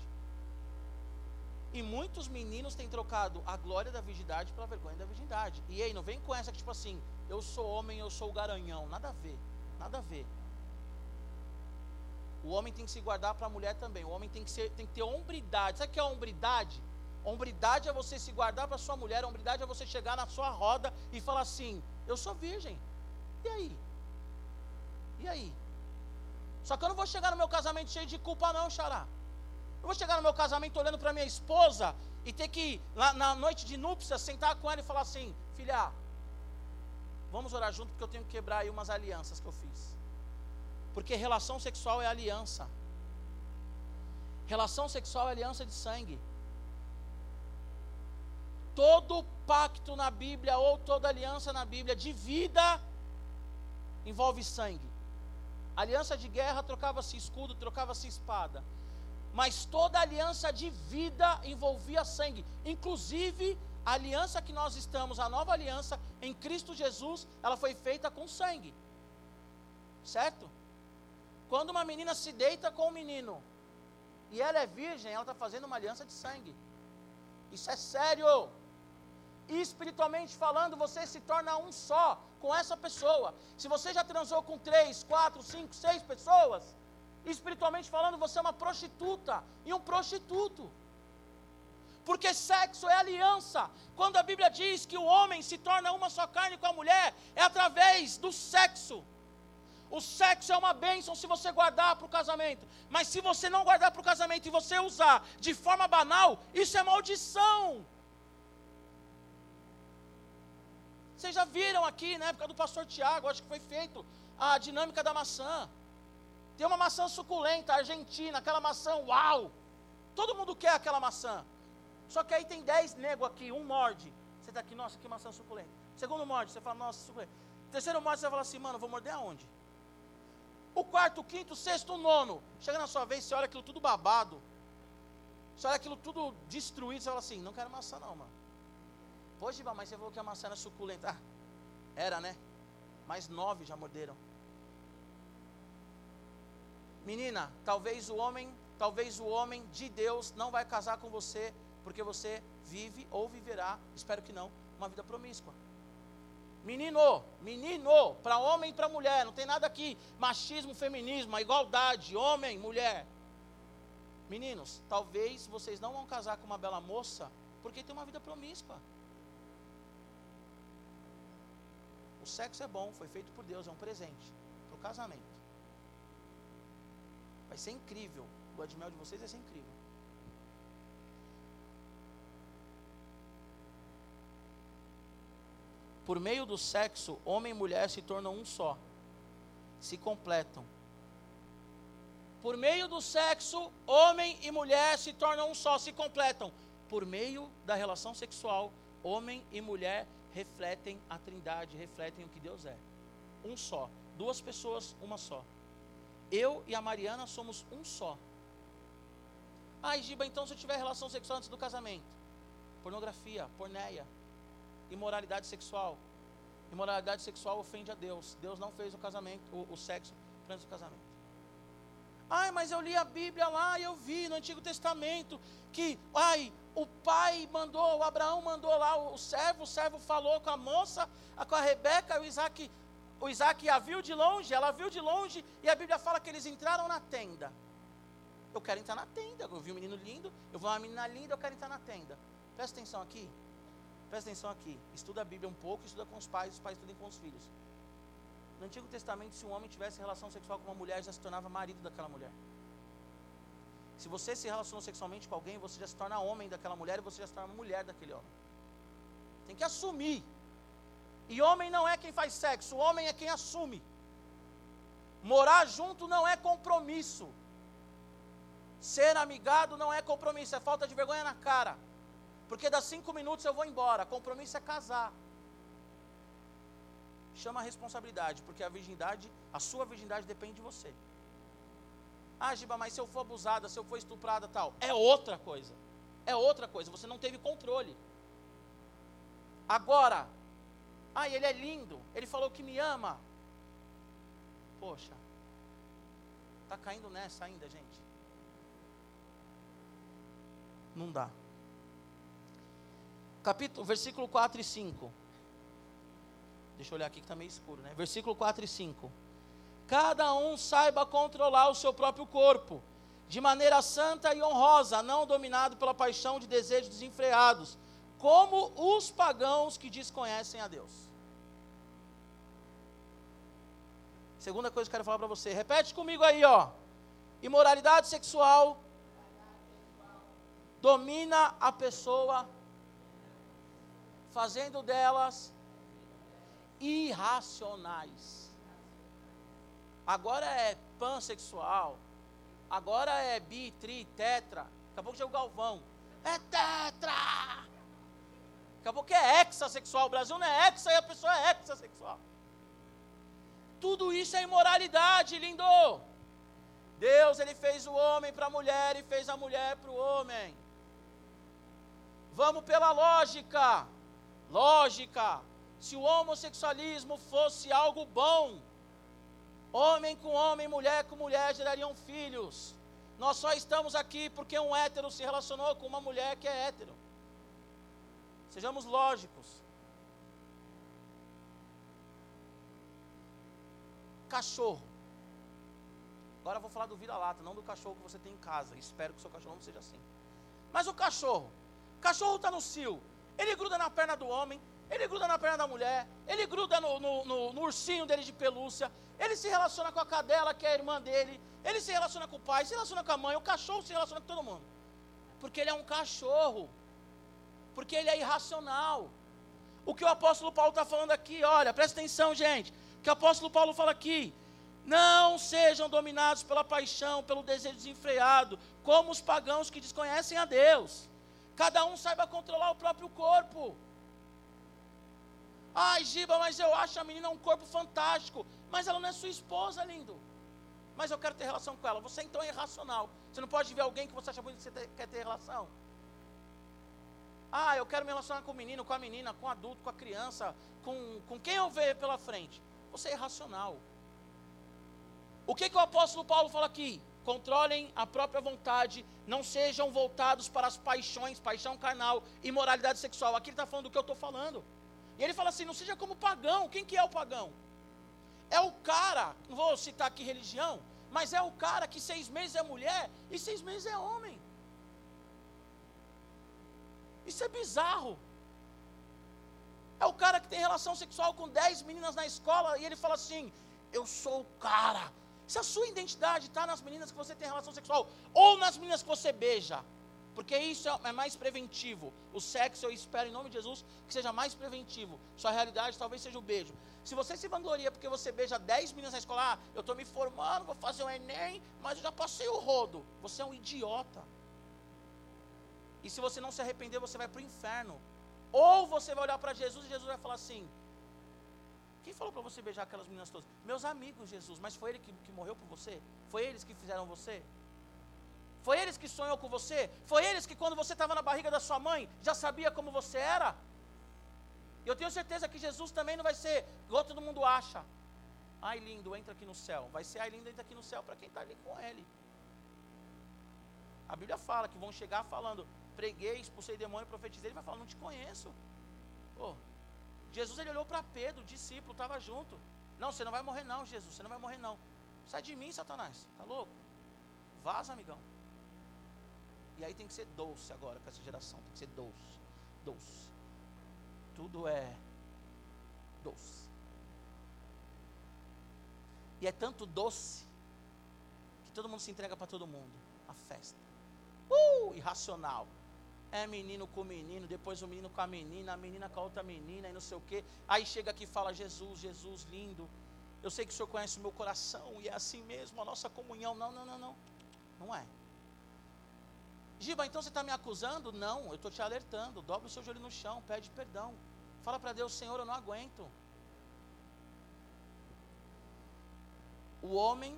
E muitos meninos têm trocado a glória da virgindade pela vergonha da virgindade. E aí, não vem com essa que tipo assim, eu sou homem, eu sou o garanhão. Nada a ver, nada a ver. O homem tem que se guardar para a mulher também. O homem tem que, ser, tem que ter hombridade. Sabe o que é hombridade? Hombridade é você se guardar para sua mulher. Hombridade é você chegar na sua roda e falar assim: Eu sou virgem. E aí? E aí? Só que eu não vou chegar no meu casamento cheio de culpa, não, Xará. Eu vou chegar no meu casamento olhando para minha esposa e ter que, lá, na noite de núpcias, sentar com ela e falar assim: Filha, vamos orar junto porque eu tenho que quebrar aí umas alianças que eu fiz. Porque relação sexual é aliança. Relação sexual é aliança de sangue. Todo pacto na Bíblia ou toda aliança na Bíblia de vida envolve sangue. Aliança de guerra trocava-se escudo, trocava-se espada. Mas toda aliança de vida envolvia sangue. Inclusive, a aliança que nós estamos, a nova aliança em Cristo Jesus, ela foi feita com sangue. Certo? Quando uma menina se deita com um menino e ela é virgem, ela está fazendo uma aliança de sangue. Isso é sério. E espiritualmente falando, você se torna um só com essa pessoa. Se você já transou com três, quatro, cinco, seis pessoas, espiritualmente falando, você é uma prostituta e um prostituto. Porque sexo é aliança. Quando a Bíblia diz que o homem se torna uma só carne com a mulher, é através do sexo. O sexo é uma bênção se você guardar para o casamento. Mas se você não guardar para o casamento e você usar de forma banal, isso é maldição. Vocês já viram aqui, na época do pastor Tiago, acho que foi feito a dinâmica da maçã. Tem uma maçã suculenta, argentina, aquela maçã, uau! Todo mundo quer aquela maçã. Só que aí tem dez nego aqui, um morde. Você está aqui, nossa, que maçã suculenta. Segundo morde, você fala, nossa, suculenta. Terceiro morde, você fala assim, mano, vou morder aonde? O quarto, o quinto, o sexto, o nono. Chega na sua vez, você olha aquilo tudo babado. Você olha aquilo tudo destruído, você fala assim, não quero maçã não, mano. Giba, mas você falou que a maçã era suculenta. Ah, era, né? Mais nove já morderam. Menina, talvez o homem, talvez o homem de Deus não vai casar com você porque você vive ou viverá, espero que não, uma vida promíscua. Menino, menino, para homem e para mulher, não tem nada aqui, machismo, feminismo, a igualdade, homem, mulher. Meninos, talvez vocês não vão casar com uma bela moça porque tem uma vida promíscua. O sexo é bom, foi feito por Deus, é um presente para o casamento. Vai ser incrível. O lua de de vocês vai ser incrível. Por meio do sexo, homem e mulher se tornam um só. Se completam. Por meio do sexo, homem e mulher se tornam um só, se completam. Por meio da relação sexual, homem e mulher refletem a Trindade, refletem o que Deus é. Um só. Duas pessoas, uma só. Eu e a Mariana somos um só. Ah, Giba, então se eu tiver relação sexual antes do casamento? Pornografia, porneia, imoralidade sexual. Imoralidade sexual ofende a Deus. Deus não fez o casamento, o, o sexo antes do casamento. Ai, mas eu li a Bíblia lá e eu vi no Antigo Testamento que, ai, o pai mandou, o Abraão mandou lá o servo, o servo falou com a moça, com a Rebeca, o Isaac, o Isaac a viu de longe, ela viu de longe, e a Bíblia fala que eles entraram na tenda. Eu quero entrar na tenda, eu vi um menino lindo, eu vou uma menina linda, eu quero entrar na tenda. Presta atenção aqui, presta atenção aqui, estuda a Bíblia um pouco, estuda com os pais, os pais estudem com os filhos. No Antigo Testamento, se um homem tivesse relação sexual com uma mulher, já se tornava marido daquela mulher. Se você se relacionou sexualmente com alguém, você já se torna homem daquela mulher e você já se torna mulher daquele homem. Tem que assumir. E homem não é quem faz sexo, homem é quem assume. Morar junto não é compromisso. Ser amigado não é compromisso, é falta de vergonha na cara. Porque das cinco minutos eu vou embora. Compromisso é casar. Chama a responsabilidade, porque a virgindade, a sua virgindade depende de você. Ah, Giba, mas se eu for abusada, se eu for estuprada, tal, é outra coisa. É outra coisa, você não teve controle. Agora, ah, ele é lindo, ele falou que me ama. Poxa, tá caindo nessa ainda, gente. Não dá. Capítulo, versículo 4 e 5. Deixa eu olhar aqui que está meio escuro, né? Versículo 4 e 5. Cada um saiba controlar o seu próprio corpo, de maneira santa e honrosa, não dominado pela paixão de desejos desenfreados, como os pagãos que desconhecem a Deus. Segunda coisa que eu quero falar para você, repete comigo aí, ó. Imoralidade sexual domina a pessoa, fazendo delas irracionais. Agora é pansexual, agora é bi, tri, tetra. Daqui a pouco chega o Galvão. É tetra! Daqui a pouco é hexassexual. O Brasil não é hexa e a pessoa é hexassexual. Tudo isso é imoralidade, lindo. Deus, ele fez o homem para a mulher e fez a mulher para o homem. Vamos pela lógica. Lógica. Se o homossexualismo fosse algo bom, homem com homem, mulher com mulher gerariam filhos. Nós só estamos aqui porque um hétero se relacionou com uma mulher que é hétero. Sejamos lógicos. Cachorro. Agora eu vou falar do vira-lata, não do cachorro que você tem em casa. Espero que o seu cachorro não seja assim. Mas o cachorro. Cachorro está no cio. Ele gruda na perna do homem, ele gruda na perna da mulher, ele gruda no, no, no, no, ursinho dele de pelúcia, ele se relaciona com a cadela, que é a irmã dele, ele se relaciona com o pai, se relaciona com a mãe, o cachorro se relaciona com todo mundo. Porque ele é um cachorro, porque ele é irracional. O que o apóstolo Paulo está falando aqui, olha, presta atenção, gente. Que o apóstolo Paulo fala aqui, não sejam dominados pela paixão, pelo desejo desenfreado, como os pagãos que desconhecem a Deus. Cada um saiba controlar o próprio corpo. Ai, Giba, mas eu acho a menina um corpo fantástico. Mas ela não é sua esposa, lindo. Mas eu quero ter relação com ela. Você então é irracional. Você não pode ver alguém que você acha bonito e você quer ter relação. Ah, eu quero me relacionar com o menino, com a menina, com o adulto, com a criança, com, com quem eu ver pela frente. Você é irracional. O que, que o apóstolo Paulo fala aqui? Controlem a própria vontade, não sejam voltados para as paixões, paixão carnal, imoralidade sexual. Aqui ele está falando do que eu estou falando. E ele fala assim: não seja como pagão. Quem que é o pagão? É o cara, não vou citar aqui religião, mas é o cara que seis meses é mulher e seis meses é homem. Isso é bizarro. É o cara que tem relação sexual com dez meninas na escola e ele fala assim: eu sou o cara. Se a sua identidade está nas meninas que você tem relação sexual ou nas meninas que você beija, porque isso é mais preventivo. O sexo, eu espero, em nome de Jesus, que seja mais preventivo. Sua realidade talvez seja o beijo. Se você se vangloria porque você beija 10 meninas na escola, ah, eu estou me formando, vou fazer o Enem, mas eu já passei o rodo. Você é um idiota. E se você não se arrepender, você vai para o inferno. Ou você vai olhar para Jesus e Jesus vai falar assim: Quem falou para você beijar aquelas meninas todas? Meus amigos, Jesus, mas foi ele que, que morreu por você? Foi eles que fizeram você? Foi eles que sonhou com você? Foi eles que quando você estava na barriga da sua mãe já sabia como você era? Eu tenho certeza que Jesus também não vai ser igual todo mundo acha. Ai lindo, entra aqui no céu. Vai ser ai lindo, entra aqui no céu para quem está ali com ele. A Bíblia fala que vão chegar falando, preguei, expulsei demônio, profetizei. Ele vai falar, não te conheço. Oh, Jesus ele olhou para Pedro, discípulo, estava junto. Não, você não vai morrer não, Jesus, você não vai morrer não. Sai de mim, Satanás. Tá louco? Vaza, amigão. E aí tem que ser doce agora com essa geração. Tem que ser doce. Doce. Tudo é doce. E é tanto doce que todo mundo se entrega para todo mundo. A festa. Uh, irracional. É menino com menino, depois o menino com a menina, a menina com a outra menina e não sei o quê. Aí chega aqui e fala: Jesus, Jesus lindo. Eu sei que o Senhor conhece o meu coração e é assim mesmo a nossa comunhão. Não, não, não, não. Não é. Giba, então você está me acusando? Não, eu estou te alertando. Dobra o seu joelho no chão, pede perdão. Fala para Deus, Senhor, eu não aguento. O homem,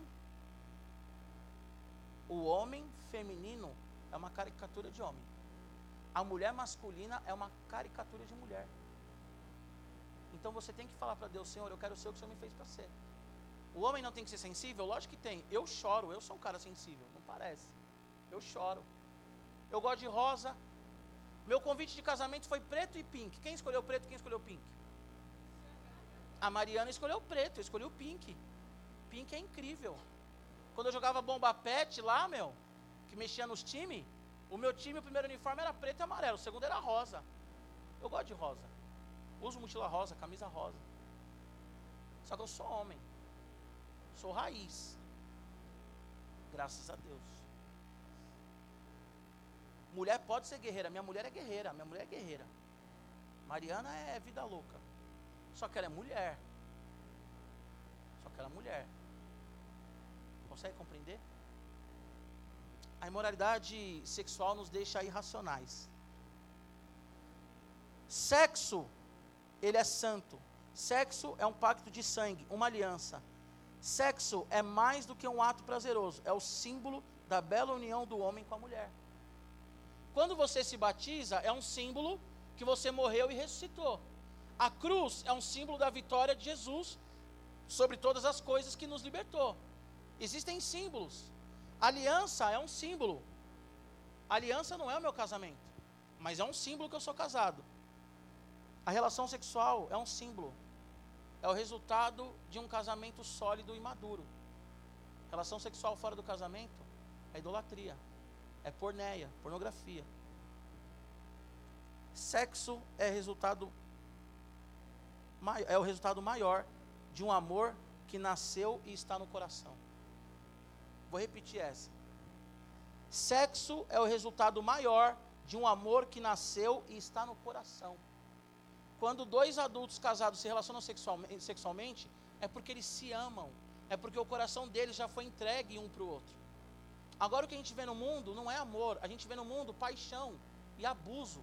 o homem feminino é uma caricatura de homem. A mulher masculina é uma caricatura de mulher. Então você tem que falar para Deus, Senhor, eu quero ser o que o Senhor me fez para ser. O homem não tem que ser sensível? Lógico que tem. Eu choro, eu sou um cara sensível, não parece. Eu choro. Eu gosto de rosa. Meu convite de casamento foi preto e pink. Quem escolheu preto, quem escolheu pink? A Mariana escolheu preto, eu escolhi o pink. Pink é incrível. Quando eu jogava bomba pet lá, meu, que mexia nos times, o meu time, o primeiro uniforme era preto e amarelo, o segundo era rosa. Eu gosto de rosa. Uso mochila rosa, camisa rosa. Só que eu sou homem. Sou raiz. Graças a Deus. Mulher pode ser guerreira. Minha mulher é guerreira. Minha mulher é guerreira. Mariana é vida louca. Só que ela é mulher. Só que ela é mulher. Consegue compreender? A imoralidade sexual nos deixa irracionais. Sexo, ele é santo. Sexo é um pacto de sangue, uma aliança. Sexo é mais do que um ato prazeroso, é o símbolo da bela união do homem com a mulher. Quando você se batiza, é um símbolo que você morreu e ressuscitou. A cruz é um símbolo da vitória de Jesus sobre todas as coisas que nos libertou. Existem símbolos. Aliança é um símbolo. Aliança não é o meu casamento, mas é um símbolo que eu sou casado. A relação sexual é um símbolo. É o resultado de um casamento sólido e maduro. Relação sexual fora do casamento é idolatria, é porneia, pornografia. Sexo é resultado é o resultado maior de um amor que nasceu e está no coração. Vou repetir essa. Sexo é o resultado maior de um amor que nasceu e está no coração. Quando dois adultos casados se relacionam sexualmente, é porque eles se amam. É porque o coração deles já foi entregue um para o outro. Agora o que a gente vê no mundo não é amor, a gente vê no mundo paixão e abuso.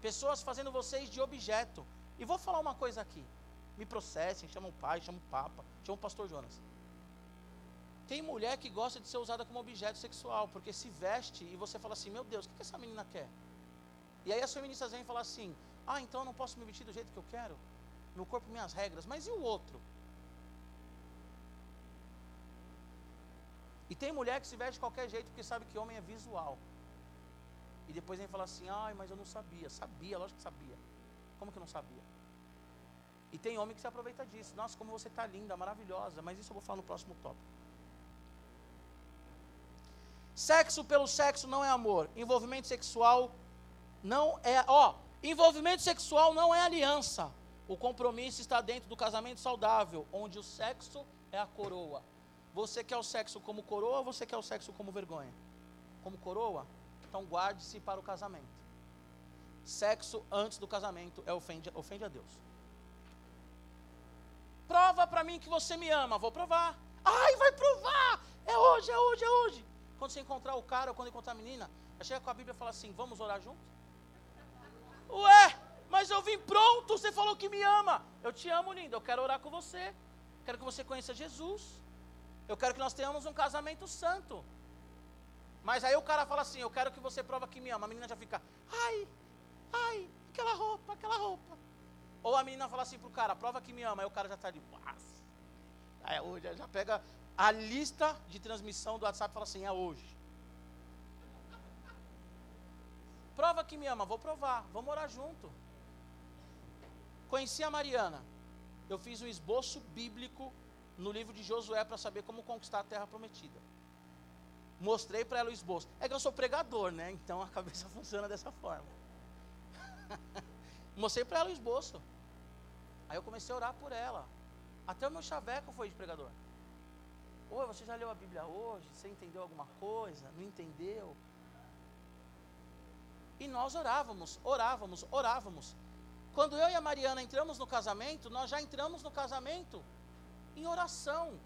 Pessoas fazendo vocês de objeto. E vou falar uma coisa aqui. Me processem, chamam o pai, chamam o papa, chamam o pastor Jonas. Tem mulher que gosta de ser usada como objeto sexual, porque se veste e você fala assim, meu Deus, o que, essa menina quer? E aí as feministas vêm falar assim, ah, então eu não posso me vestir do jeito que eu quero? Meu corpo, minhas regras, mas e o outro? E tem mulher que se veste de qualquer jeito porque sabe que homem é visual. E depois vem falar assim, ai, mas eu não sabia. Sabia, lógico que sabia. Como que eu não sabia? E tem homem que se aproveita disso. Nossa, como você está linda, maravilhosa. Mas isso eu vou falar no próximo tópico. Sexo pelo sexo não é amor. Envolvimento sexual não é. Ó, envolvimento sexual não é aliança. O compromisso está dentro do casamento saudável, onde o sexo é a coroa. Você quer o sexo como coroa ou você quer o sexo como vergonha? Como coroa? Então guarde-se para o casamento. Sexo antes do casamento é ofende, ofende a Deus. Prova para mim que você me ama. Vou provar. Ai, vai provar! É hoje, é hoje, é hoje. Quando você encontrar o cara ou quando encontrar a menina, chega com a Bíblia e fala assim: Vamos orar juntos? Ué, mas eu vim pronto. Você falou que me ama. Eu te amo, lindo. Eu quero orar com você. Quero que você conheça Jesus. Eu quero que nós tenhamos um casamento santo. Mas aí o cara fala assim: Eu quero que você prova que me ama. A menina já fica: Ai, Ai, aquela roupa, aquela roupa. Ou a menina fala assim pro cara, prova que me ama. Aí o cara já está ali, aí hoje, já pega a lista de transmissão do WhatsApp fala assim, é hoje. Prova que me ama, vou provar, vamos morar junto. Conheci a Mariana. Eu fiz um esboço bíblico no livro de Josué para saber como conquistar a terra prometida. Mostrei para ela o esboço. É que eu sou pregador, né? Então a cabeça funciona dessa forma. Mostrei para ela o esboço. Aí eu comecei a orar por ela. Até o meu chaveco foi de pregador. Oi, você já leu a Bíblia hoje? Você entendeu alguma coisa? Não entendeu? E nós orávamos, orávamos, orávamos. Quando eu e a Mariana entramos no casamento, nós já entramos no casamento em oração.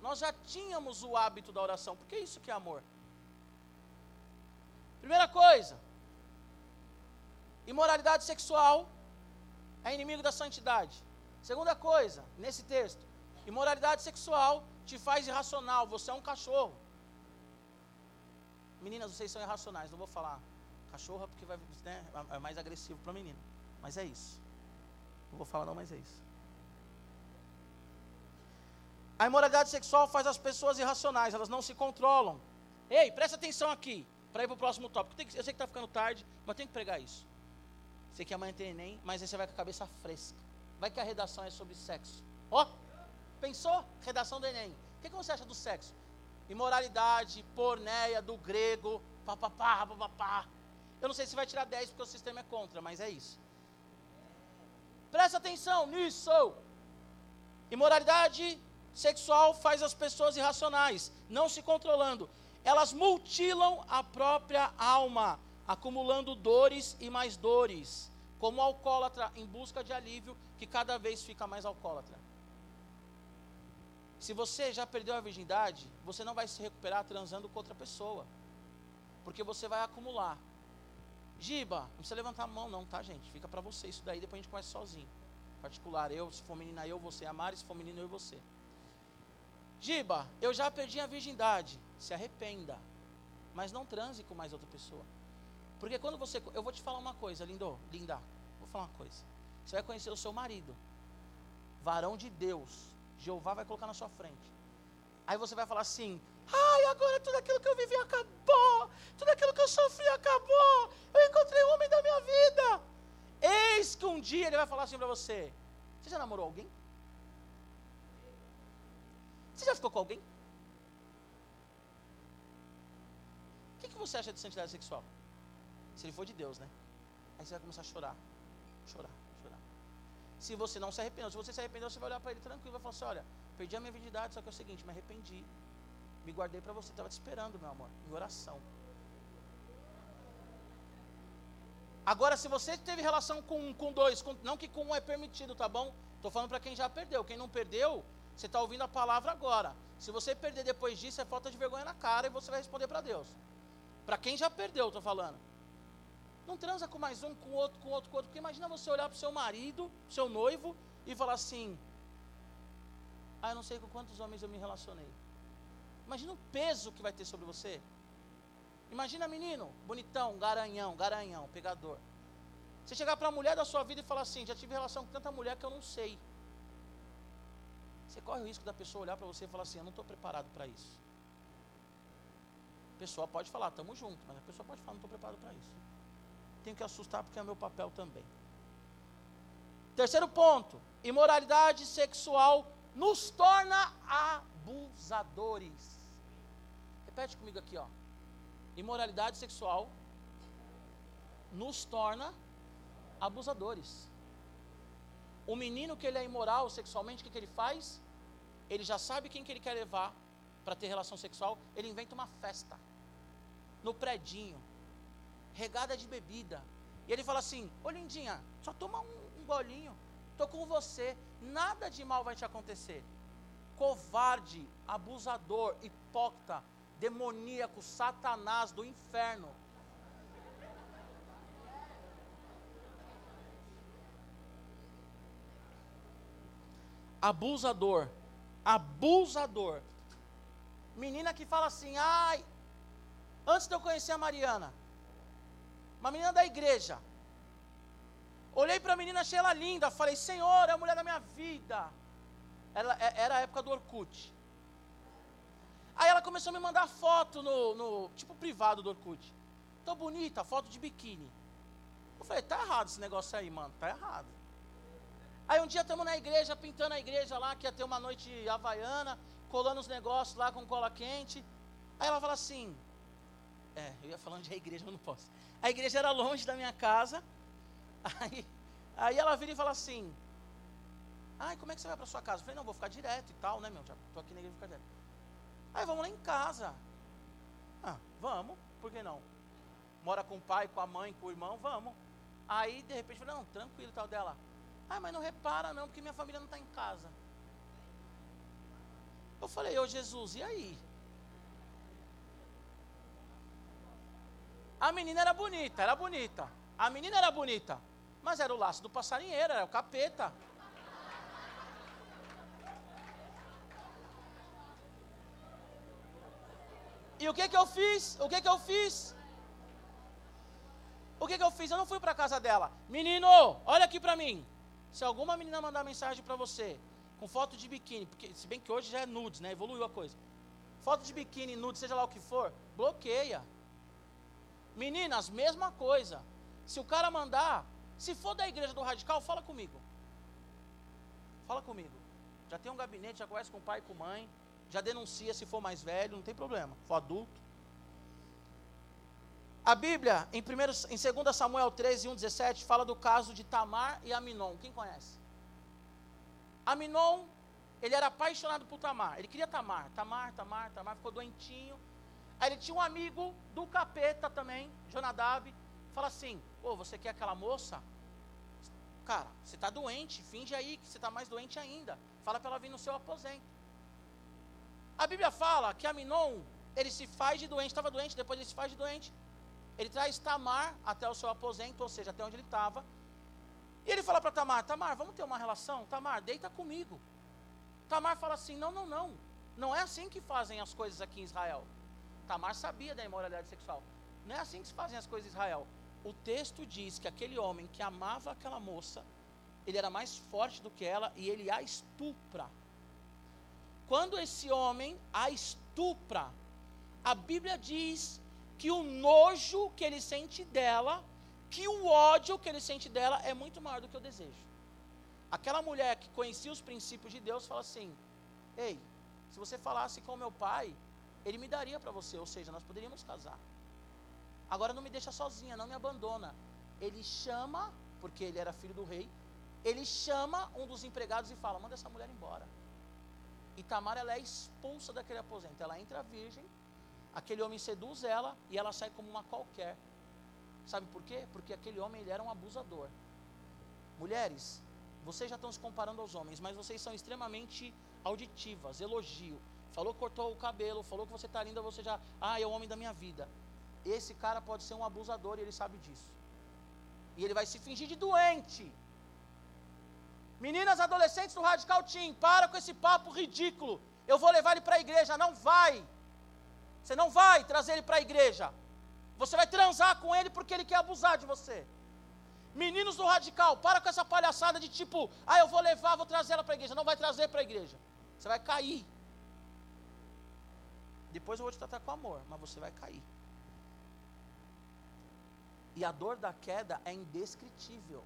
Nós já tínhamos o hábito da oração, porque é isso que é amor. Primeira coisa, imoralidade sexual é inimigo da santidade. Segunda coisa, nesse texto, imoralidade sexual te faz irracional, você é um cachorro. Meninas, vocês são irracionais, não vou falar cachorra porque vai, né, é mais agressivo para menino. Mas é isso. Não vou falar não, mas é isso. A imoralidade sexual faz as pessoas irracionais, elas não se controlam. Ei, presta atenção aqui, para ir para o próximo tópico. eu sei que está ficando tarde, mas tem que pregar isso. Sei que amanhã tem Enem, mas aí você vai com a cabeça fresca. Vai que a redação é sobre sexo. Ó, oh, pensou? Redação do Enem. O que, que você acha do sexo? Imoralidade, porneia, do grego, papapá, papapá. Eu não sei se vai tirar 10 porque o sistema é contra, mas é isso. Presta atenção nisso. Imoralidade sexual faz as pessoas irracionais, não se controlando. Elas mutilam a própria alma, acumulando dores e mais dores, como alcoólatra em busca de alívio, que cada vez fica mais alcoólatra. Se você já perdeu a virgindade, você não vai se recuperar transando com outra pessoa, porque você vai acumular. Giba, não precisa levantar a mão, não, tá, gente? Fica para você isso daí, depois a gente começa sozinho. Particular, eu, se for menina, eu, você, a Mari, se for menino, eu e você. Giba, eu já perdi a virgindade. Se arrependa. Mas não transe com mais outra pessoa. Porque quando você. Eu vou te falar uma coisa, lindo, linda. Vou falar uma coisa. Você vai conhecer o seu marido. Varão de Deus. Jeová vai colocar na sua frente. Aí você vai falar assim: Ai, agora tudo aquilo que eu vivi acabou. Tudo aquilo que eu sofri acabou. Eu encontrei o homem da minha vida. Eis que um dia ele vai falar assim para você: Você já namorou alguém? Você já ficou com alguém? O que, que você acha de santidade sexual? Se ele for de Deus, né? Aí você vai começar a chorar. Chorar. Se você não se arrependeu, se você se arrependeu, você vai olhar para ele tranquilo vai falar assim: olha, perdi a minha virgindade, só que é o seguinte, me arrependi. Me guardei para você, estava te esperando, meu amor, em oração. Agora, se você teve relação com, com dois, com, não que com um é permitido, tá bom? Estou falando para quem já perdeu. Quem não perdeu, você está ouvindo a palavra agora. Se você perder depois disso, é falta de vergonha na cara e você vai responder para Deus. Para quem já perdeu, estou falando. Não transa com mais um, com outro, com outro, com outro. Porque imagina você olhar para o seu marido, seu noivo, e falar assim: Ah, eu não sei com quantos homens eu me relacionei. Imagina o peso que vai ter sobre você. Imagina menino, bonitão, garanhão, garanhão, pegador. Você chegar para a mulher da sua vida e falar assim: Já tive relação com tanta mulher que eu não sei. Você corre o risco da pessoa olhar para você e falar assim: Eu não estou preparado para isso. A pessoa pode falar: Estamos juntos, mas a pessoa pode falar: Não estou preparado para isso. Tenho que assustar porque é meu papel também. Terceiro ponto: imoralidade sexual nos torna abusadores. Repete comigo aqui, ó. Imoralidade sexual nos torna abusadores. O menino que ele é imoral sexualmente, o que, que ele faz? Ele já sabe quem que ele quer levar para ter relação sexual, ele inventa uma festa no predinho, regada de bebida. E ele fala assim: Ô lindinha, só toma um, um golinho, tô com você, nada de mal vai te acontecer. Covarde, abusador, hipócrita, demoníaco, satanás do inferno. abusador, abusador. Menina que fala assim, ai, antes de eu conhecer a Mariana, uma menina da igreja, olhei para a menina, achei ela linda, falei, Senhor, é a mulher da minha vida. Ela, é, era a época do Orkut. Aí ela começou a me mandar foto no, no tipo privado do Orkut. Tô bonita, foto de biquíni. Eu falei, tá errado esse negócio aí, mano, tá errado. Aí um dia estamos na igreja, pintando a igreja lá, que ia ter uma noite havaiana, colando os negócios lá com cola quente. Aí ela fala assim, é, eu ia falando de igreja, mas não posso. A igreja era longe da minha casa. Aí, aí ela vira e fala assim, ai, como é que você vai para sua casa? Eu falei, não, vou ficar direto e tal, né, meu? Já tô aqui na igreja, vou ficar direto. Aí vamos lá em casa. Ah, vamos, por que não? mora com o pai, com a mãe, com o irmão, vamos. Aí, de repente, falei, não, tranquilo, tal dela. Ah, mas não repara não, porque minha família não está em casa. Eu falei, ô Jesus, e aí? A menina era bonita, era bonita. A menina era bonita. Mas era o laço do passarinheiro, era o capeta. E o que que eu fiz? O que que eu fiz? O que que eu fiz? Eu não fui para casa dela. Menino, olha aqui para mim. Se alguma menina mandar mensagem para você com foto de biquíni, porque se bem que hoje já é nudes, né? Evoluiu a coisa. Foto de biquíni, nude, seja lá o que for, bloqueia. Meninas, mesma coisa. Se o cara mandar, se for da igreja do radical, fala comigo. Fala comigo. Já tem um gabinete, já conhece com pai e com mãe, já denuncia se for mais velho, não tem problema. For adulto. A Bíblia, em, primeiro, em 2 Samuel 13, 1, 17, fala do caso de Tamar e Aminon. Quem conhece? Aminon, ele era apaixonado por Tamar. Ele queria Tamar. Tamar, Tamar, Tamar, ficou doentinho. Aí ele tinha um amigo do capeta também, Jonadab. Fala assim: Ô, você quer aquela moça? Cara, você está doente, finge aí que você está mais doente ainda. Fala para ela vir no seu aposento. A Bíblia fala que Aminon, ele se faz de doente, estava doente, depois ele se faz de doente. Ele traz Tamar até o seu aposento, ou seja, até onde ele estava. E ele fala para Tamar: Tamar, vamos ter uma relação? Tamar, deita comigo. Tamar fala assim: Não, não, não. Não é assim que fazem as coisas aqui em Israel. Tamar sabia da imoralidade sexual. Não é assim que se fazem as coisas em Israel. O texto diz que aquele homem que amava aquela moça, ele era mais forte do que ela e ele a estupra. Quando esse homem a estupra, a Bíblia diz que o nojo que ele sente dela, que o ódio que ele sente dela é muito maior do que o desejo. Aquela mulher que conhecia os princípios de Deus fala assim: Ei, se você falasse com meu pai, ele me daria para você, ou seja, nós poderíamos casar. Agora não me deixa sozinha, não me abandona. Ele chama, porque ele era filho do rei, ele chama um dos empregados e fala: manda essa mulher embora. E Tamar ela é expulsa daquele aposento. Ela entra virgem, aquele homem seduz ela e ela sai como uma qualquer. Sabe por quê? Porque aquele homem ele era um abusador. Mulheres, vocês já estão se comparando aos homens, mas vocês são extremamente auditivas, elogio. Falou que cortou o cabelo, falou que você está linda, você já, ah, é o homem da minha vida. Esse cara pode ser um abusador e ele sabe disso. E ele vai se fingir de doente. Meninas adolescentes do Radical Team, para com esse papo ridículo. Eu vou levar ele para a igreja. Não vai. Você não vai trazer ele para a igreja. Você vai transar com ele porque ele quer abusar de você. Meninos do radical, para com essa palhaçada de tipo, ah, eu vou levar, vou trazer ela para a igreja. Não vai trazer para a igreja. Você vai cair. Depois eu vou te tratar com amor, mas você vai cair. E a dor da queda é indescritível.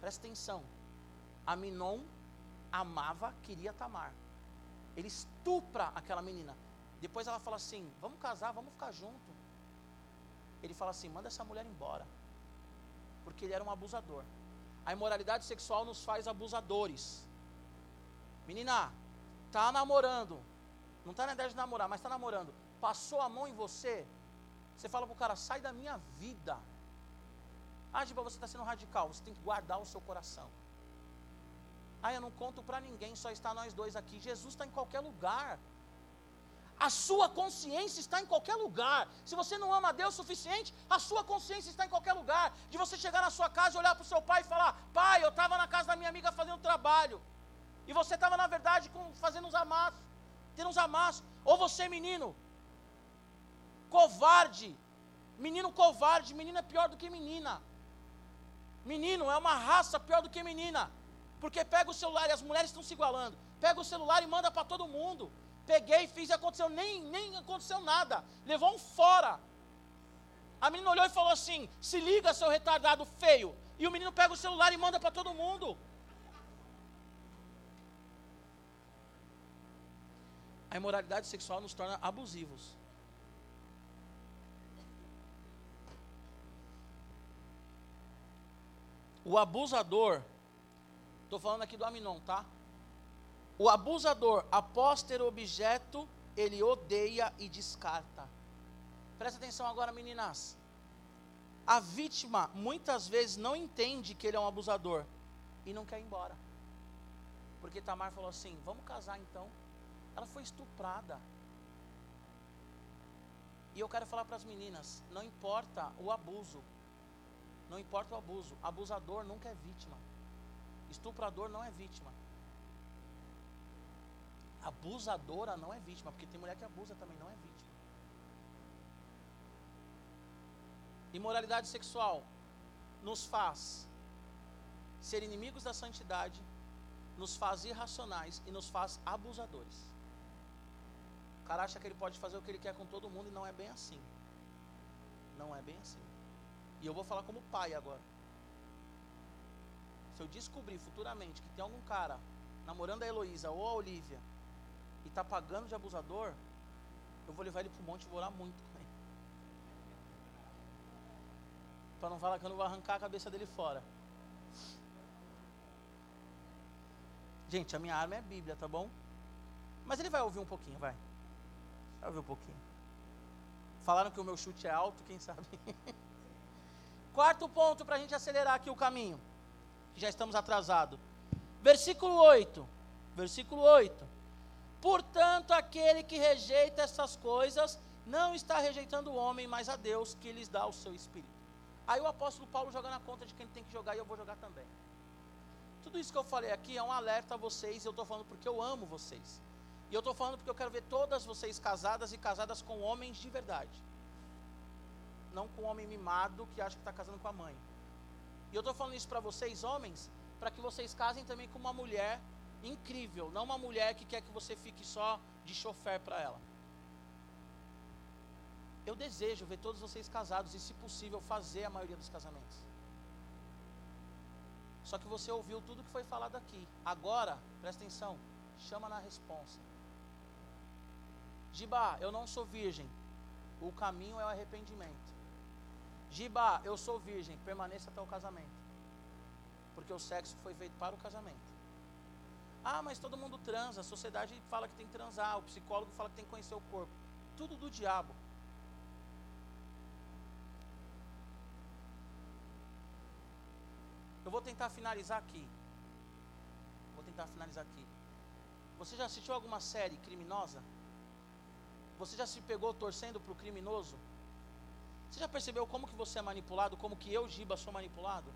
Presta atenção. Aminon amava, queria Tamar. Ele estupra aquela menina. Depois ela fala assim: Vamos casar, vamos ficar junto. Ele fala assim: Manda essa mulher embora. Porque ele era um abusador. A imoralidade sexual nos faz abusadores. Menina, tá namorando. Não tá na ideia de namorar, mas tá namorando. Passou a mão em você. Você fala pro cara: Sai da minha vida. Ah, Giba, você está sendo radical. Você tem que guardar o seu coração. Ah, eu não conto para ninguém, só está nós dois aqui. Jesus está em qualquer lugar. A sua consciência está em qualquer lugar. Se você não ama Deus o suficiente, a sua consciência está em qualquer lugar. De você chegar na sua casa, olhar para o seu pai e falar: Pai, eu estava na casa da minha amiga fazendo trabalho. E você estava, na verdade, com, fazendo uns amassos, tendo uns amassos. Ou você, menino, covarde. Menino covarde, menina é pior do que menina. Menino é uma raça pior do que menina. Porque pega o celular e as mulheres estão se igualando. Pega o celular e manda para todo mundo. Peguei, fiz e aconteceu, nem, nem aconteceu nada. Levou um fora. A menina olhou e falou assim: se liga, seu retardado feio. E o menino pega o celular e manda para todo mundo. A imoralidade sexual nos torna abusivos. O abusador, estou falando aqui do Aminon, tá? O abusador, após ter objeto, ele odeia e descarta. Presta atenção agora, meninas. A vítima muitas vezes não entende que ele é um abusador e não quer ir embora. Porque Tamar falou assim: vamos casar então. Ela foi estuprada. E eu quero falar para as meninas: não importa o abuso, não importa o abuso, abusador nunca é vítima, estuprador não é vítima, abusadora não é vítima, porque tem mulher que abusa também, não é vítima. Imoralidade sexual nos faz ser inimigos da santidade, nos faz irracionais e nos faz abusadores. Cara acha que ele pode fazer o que ele quer com todo mundo e não é bem assim. Não é bem assim. E eu vou falar como pai agora. Se eu descobrir futuramente que tem algum cara namorando a Heloísa ou a Olivia e está pagando de abusador, eu vou levar ele para o monte e vou orar muito com ele. Para não falar que eu não vou arrancar a cabeça dele fora. Gente, a minha arma é a Bíblia, tá bom? Mas ele vai ouvir um pouquinho, vai. Vai ouvir um pouquinho. Falaram que o meu chute é alto, quem sabe? Quarto ponto para a gente acelerar aqui o caminho. Já estamos atrasados. Versículo 8. Versículo 8. Portanto, aquele que rejeita essas coisas não está rejeitando o homem, mas a Deus que lhes dá o seu espírito. Aí o apóstolo Paulo joga na conta de quem tem que jogar e eu vou jogar também. Tudo isso que eu falei aqui é um alerta a vocês, eu estou falando porque eu amo vocês. E eu estou falando porque eu quero ver todas vocês casadas e casadas com homens de verdade não com homem mimado que acha que está casando com a mãe. E eu estou falando isso para vocês, homens, para que vocês casem também com uma mulher incrível, não uma mulher que quer que você fique só de chofer para ela. Eu desejo ver todos vocês casados e, se possível, fazer a maioria dos casamentos. Só que você ouviu tudo que foi falado aqui. Agora, presta atenção, chama na responsa. Giba, eu não sou virgem. O caminho é o arrependimento. Giba, eu sou virgem, permaneça até o casamento. Porque o sexo foi feito para o casamento. Ah, mas todo mundo transa, a sociedade fala que tem que transar, o psicólogo fala que tem que conhecer o corpo. Tudo do diabo. Eu vou tentar finalizar aqui. Vou tentar finalizar aqui. Você já assistiu alguma série criminosa? Você já se pegou torcendo para o criminoso? Você já percebeu como que você é manipulado, como que eu, Giba, sou manipulado?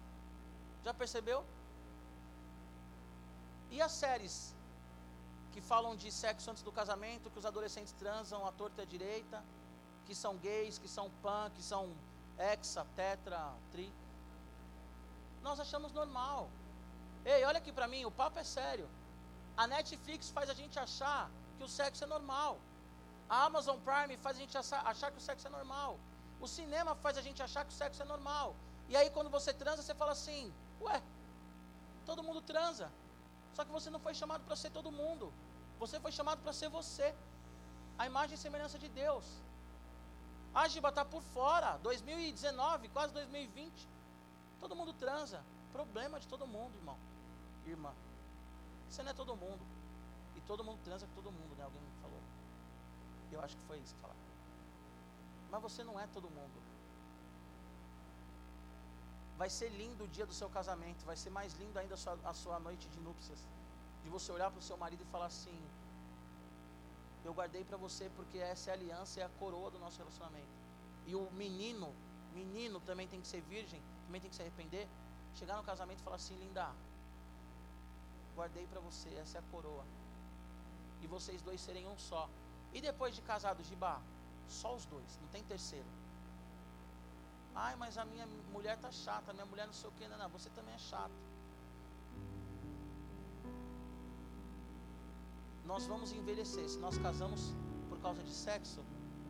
Já percebeu? E as séries que falam de sexo antes do casamento, que os adolescentes transam à torta e à direita, que são gays, que são pan, que são hexa, tetra, tri. Nós achamos normal. Ei, olha aqui para mim, o papo é sério. A Netflix faz a gente achar que o sexo é normal. A Amazon Prime faz a gente achar, que o sexo é normal. O cinema faz a gente achar que o sexo é normal. E aí quando você transa, você fala assim: "Ué, todo mundo transa". Só que você não foi chamado para ser todo mundo. Você foi chamado para ser você. A imagem e semelhança de Deus. A Giba está por fora. 2019, quase 2020. Todo mundo transa. Problema de todo mundo, irmão. Irmã. Você não é todo mundo. E todo mundo transa com todo mundo, né? Alguém falou. Eu acho que foi isso que falaram. Mas você não é todo mundo. Vai ser lindo o dia do seu casamento, vai ser mais lindo ainda a sua, a sua noite de núpcias. De você olhar para o seu marido e falar assim: Eu guardei para você porque essa é aliança, é a coroa do nosso relacionamento. E o menino, menino também tem que ser virgem, também tem que se arrepender. Chegar no casamento e falar assim: Linda, guardei para você, essa é a coroa. E vocês dois serem um só. E depois de casados, Gibá, só os dois, não tem terceiro. Ai, mas a minha mulher tá chata, minha mulher não sei o que, não, não, você também é chato. Nós vamos envelhecer. Se nós casamos por causa de sexo,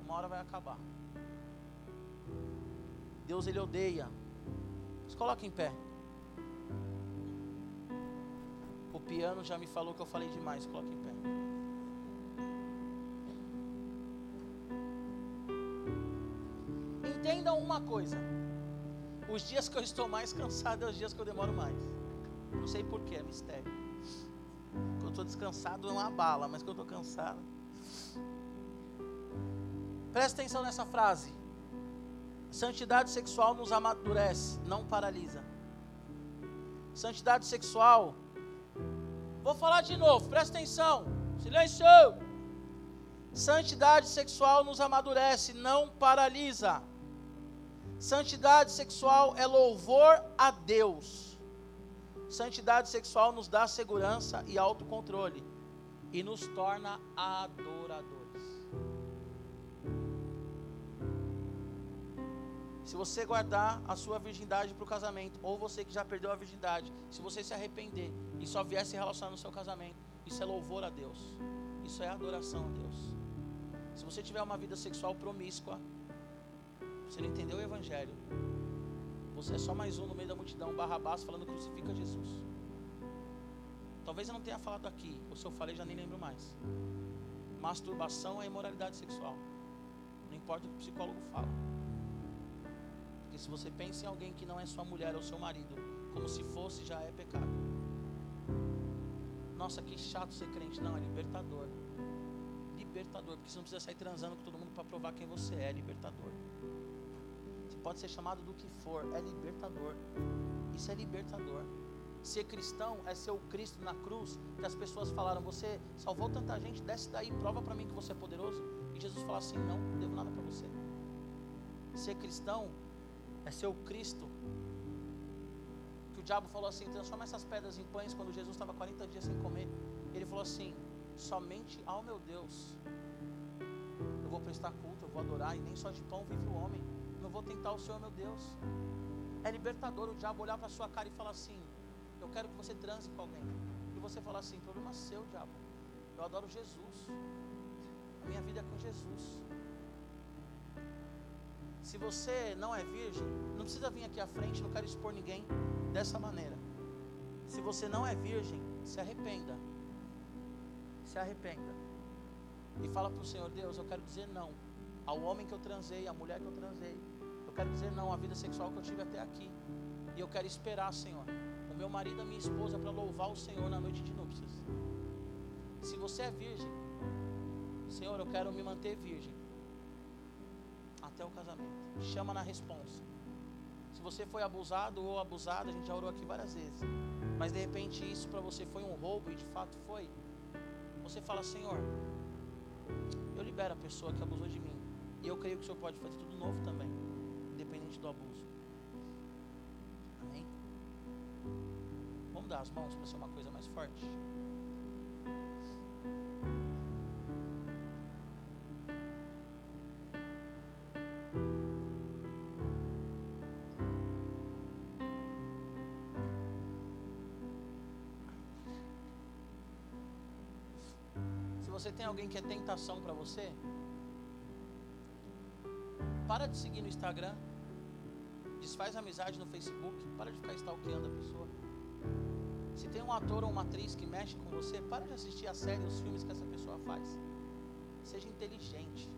uma hora vai acabar. Deus ele odeia. Se coloca em pé. O piano já me falou que eu falei demais. Coloca em pé. Uma coisa: os dias que eu estou mais cansado é os dias que eu demoro mais. Não sei porquê, é mistério. Quando eu estou descansado é uma bala, mas quando eu estou cansado. Presta atenção nessa frase. Santidade sexual nos amadurece, não paralisa. Santidade sexual. Vou falar de novo, presta atenção. Silêncio. Santidade sexual nos amadurece, não paralisa. Santidade sexual é louvor a Deus. Santidade sexual nos dá segurança e autocontrole e nos torna adoradores. Se você guardar a sua virgindade para o casamento, ou você que já perdeu a virgindade, se você se arrepender e só vier se relacionar no seu casamento, isso é louvor a Deus. Isso é adoração a Deus. Se você tiver uma vida sexual promíscua, você não entendeu o Evangelho. Você é só mais um no meio da multidão, Barrabás, falando crucifica Jesus. Talvez eu não tenha falado aqui, ou se eu falei já nem lembro mais. Masturbação é imoralidade sexual. Não importa o que o psicólogo fala. Porque se você pensa em alguém que não é sua mulher ou seu marido, como se fosse, já é pecado. Nossa, que chato ser crente. Não, é libertador. Libertador, porque você não precisa sair transando com todo mundo para provar quem você é. É libertador. Pode ser chamado do que for, é libertador. Isso é libertador. Ser cristão é ser o Cristo na cruz, que as pessoas falaram: Você salvou tanta gente, desce daí, prova para mim que você é poderoso. E Jesus fala assim: Não, não devo nada para você. Ser cristão é ser o Cristo. Que o diabo falou assim: transforma essas pedras em pães. Quando Jesus estava 40 dias sem comer, ele falou assim: somente ao meu Deus eu vou prestar culto, eu vou adorar, e nem só de pão vive o homem. Vou tentar o Senhor, meu Deus. É libertador o diabo olhar para sua cara e falar assim: Eu quero que você transe com alguém. E você falar assim: Problema seu, diabo. Eu adoro Jesus. A minha vida é com Jesus. Se você não é virgem, não precisa vir aqui à frente, não quero expor ninguém dessa maneira. Se você não é virgem, se arrependa. Se arrependa. E fala para o Senhor, Deus, eu quero dizer não ao homem que eu transei, à mulher que eu transei. Quero dizer não à vida sexual que eu tive até aqui. E eu quero esperar, Senhor, o meu marido e a minha esposa para louvar o Senhor na noite de núpcias. Se você é virgem, Senhor, eu quero me manter virgem até o casamento. Chama na responsa. Se você foi abusado ou abusada, a gente já orou aqui várias vezes. Mas de repente isso para você foi um roubo e de fato foi. Você fala, Senhor, eu libero a pessoa que abusou de mim. E eu creio que o Senhor pode fazer tudo novo também, do abuso. Amém? Vamos dar as mãos para ser uma coisa mais forte. você tem alguém que é tentação para você, para de seguir no Instagram, desfaz amizade no Facebook, para de ficar stalkeando a pessoa. Se tem um ator ou uma atriz que mexe com você, para de assistir a série, os filmes que essa pessoa faz. Seja inteligente.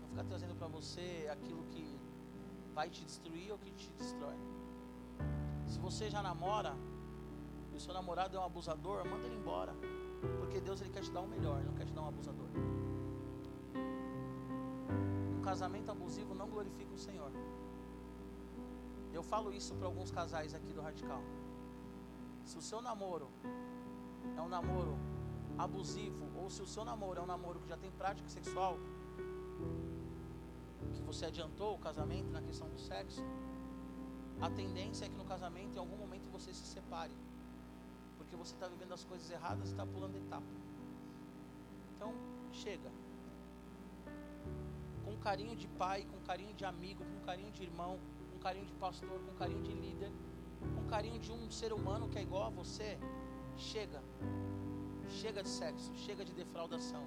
Não ficar trazendo para você aquilo que vai te destruir ou que te destrói. Se você já namora e o seu namorado é um abusador, manda ele embora. Porque Deus ele quer te dar o melhor, não quer te dar um abusador. Um casamento abusivo não glorifica o Senhor. Eu falo isso para alguns casais aqui do Radical. Se o seu namoro é um namoro abusivo, ou se o seu namoro é um namoro que já tem prática sexual, que você adiantou o casamento na questão do sexo, a tendência é que no casamento, em algum momento, você se separe porque você está vivendo as coisas erradas e está pulando etapa. Então, chega. Com carinho de pai, com carinho de amigo, com carinho de irmão, carinho de pastor, com carinho de líder, com carinho de um ser humano que é igual a você, chega. Chega de sexo, chega de defraudação.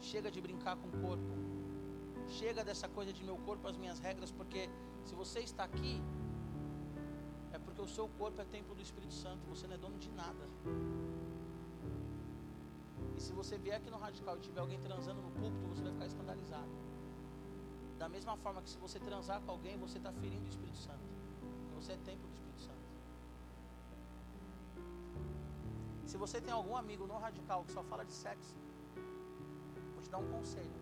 Chega de brincar com o corpo. Chega dessa coisa de meu corpo, as minhas regras, porque se você está aqui, porque o seu corpo é templo do Espírito Santo, você não é dono de nada. E se você vier aqui no radical e tiver alguém transando no púlpito, você vai ficar escandalizado. Da mesma forma que se você transar com alguém, você está ferindo o Espírito Santo. Porque você é templo do Espírito Santo. Se você tem algum amigo no radical que só fala de sexo, vou te dar um conselho.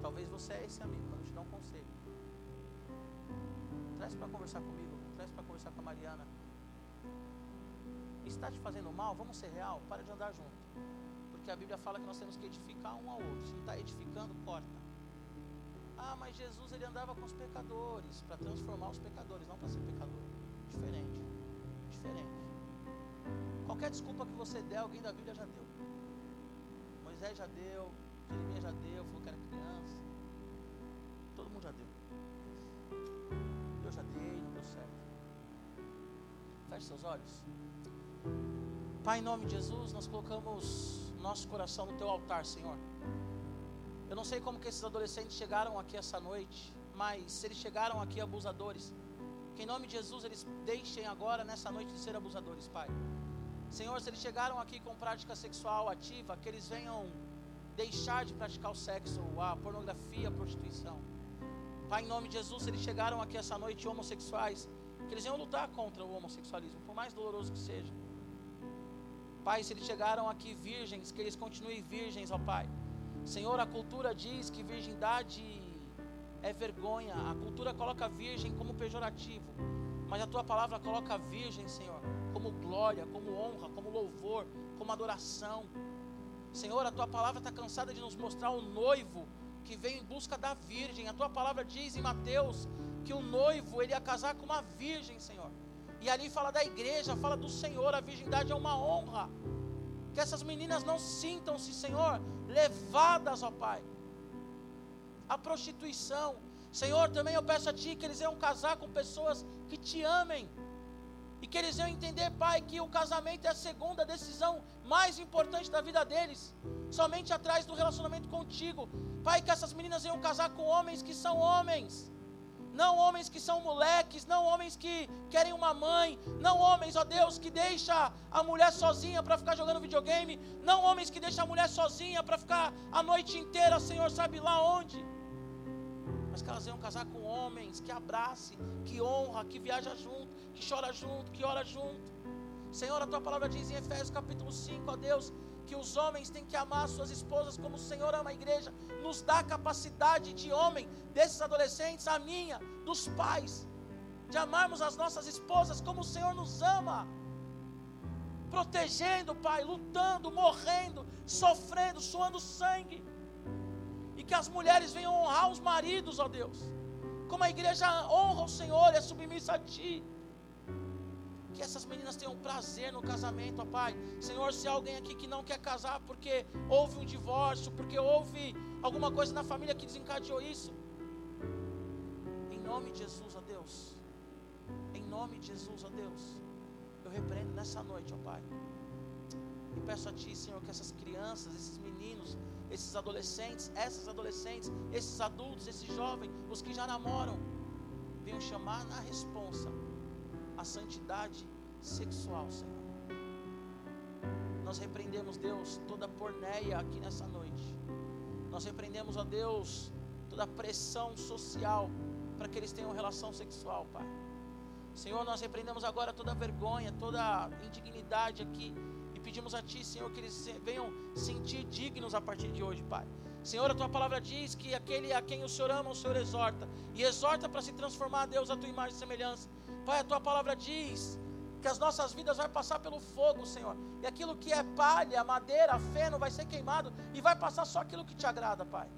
Talvez você é esse amigo, mas eu te dar um conselho. Traz para conversar comigo, traz para conversar com a Mariana. Está te fazendo mal? Vamos ser real? Para de andar junto. Porque a Bíblia fala que nós temos que edificar um ao outro. Se não está edificando, corta. Ah, mas Jesus ele andava com os pecadores para transformar os pecadores, não para ser pecador. Diferente. Diferente. Qualquer desculpa que você der, alguém da Bíblia já deu. Moisés já deu, Jeremias já deu, falou que era criança. Todo mundo já deu. Eu já dei, não deu certo. Feche seus olhos. Pai, em nome de Jesus, nós colocamos nosso coração no teu altar, Senhor. Eu não sei como que esses adolescentes chegaram aqui essa noite, mas se eles chegaram aqui abusadores, que em nome de Jesus eles deixem agora nessa noite de ser abusadores, Pai. Senhor, se eles chegaram aqui com prática sexual ativa, que eles venham deixar de praticar o sexo, a pornografia, a prostituição. Pai, em nome de Jesus, se eles chegaram aqui essa noite homossexuais, que eles venham lutar contra o homossexualismo, por mais doloroso que seja. Pai, se eles chegaram aqui virgens, que eles continuem virgens, ó Pai. Senhor, a cultura diz que virgindade é vergonha, a cultura coloca virgem como pejorativo, mas a tua palavra coloca virgem, Senhor, como glória, como honra, como louvor, como adoração. Senhor, a tua palavra está cansada de nos mostrar o noivo que veio em busca da virgem. A tua palavra diz em Mateus que o noivo ele ia casar com uma virgem, Senhor. E ali fala da igreja, fala do Senhor, a virgindade é uma honra. Que essas meninas não sintam-se, Senhor, levadas, ó Pai, a prostituição. Senhor, também eu peço a Ti que eles venham casar com pessoas que te amem. E que eles venham entender, Pai, que o casamento é a segunda decisão mais importante da vida deles. Somente atrás do relacionamento contigo. Pai, que essas meninas venham casar com homens que são homens não homens que são moleques, não homens que querem uma mãe, não homens, ó Deus, que deixa a mulher sozinha para ficar jogando videogame, não homens que deixam a mulher sozinha para ficar a noite inteira, Senhor, sabe lá onde. Mas que elas venham casar com homens que abrace, que honra, que viaja junto, que chora junto, que ora junto. Senhor, a tua palavra diz em Efésios capítulo 5, ó Deus, que os homens têm que amar suas esposas como o Senhor ama a igreja, nos dá capacidade de homem, desses adolescentes, a minha, dos pais, de amarmos as nossas esposas como o Senhor nos ama, protegendo, Pai, lutando, morrendo, sofrendo, suando sangue, e que as mulheres venham honrar os maridos, ó Deus, como a igreja honra o Senhor é submissa a Ti. Que essas meninas tenham prazer no casamento, ó Pai. Senhor, se há alguém aqui que não quer casar porque houve um divórcio, porque houve alguma coisa na família que desencadeou isso. Em nome de Jesus, ó Deus. Em nome de Jesus, ó Deus. Eu repreendo nessa noite, ó Pai. E peço a Ti, Senhor, que essas crianças, esses meninos, esses adolescentes, essas adolescentes, esses adultos, esses jovens, os que já namoram, venham chamar na responsa a santidade sexual, Senhor. Nós repreendemos, Deus, toda porneia aqui nessa noite. Nós repreendemos, ó Deus, toda pressão social para que eles tenham relação sexual, Pai. Senhor, nós repreendemos agora toda vergonha, toda indignidade aqui e pedimos a Ti, Senhor, que eles venham sentir dignos a partir de hoje, Pai. Senhor, a tua palavra diz que aquele a quem o Senhor ama, o Senhor exorta. E exorta para se transformar, Deus, a tua imagem e semelhança. Pai, a tua palavra diz que as nossas vidas vai passar pelo fogo, Senhor. E aquilo que é palha, madeira, feno vai ser queimado e vai passar só aquilo que te agrada, Pai.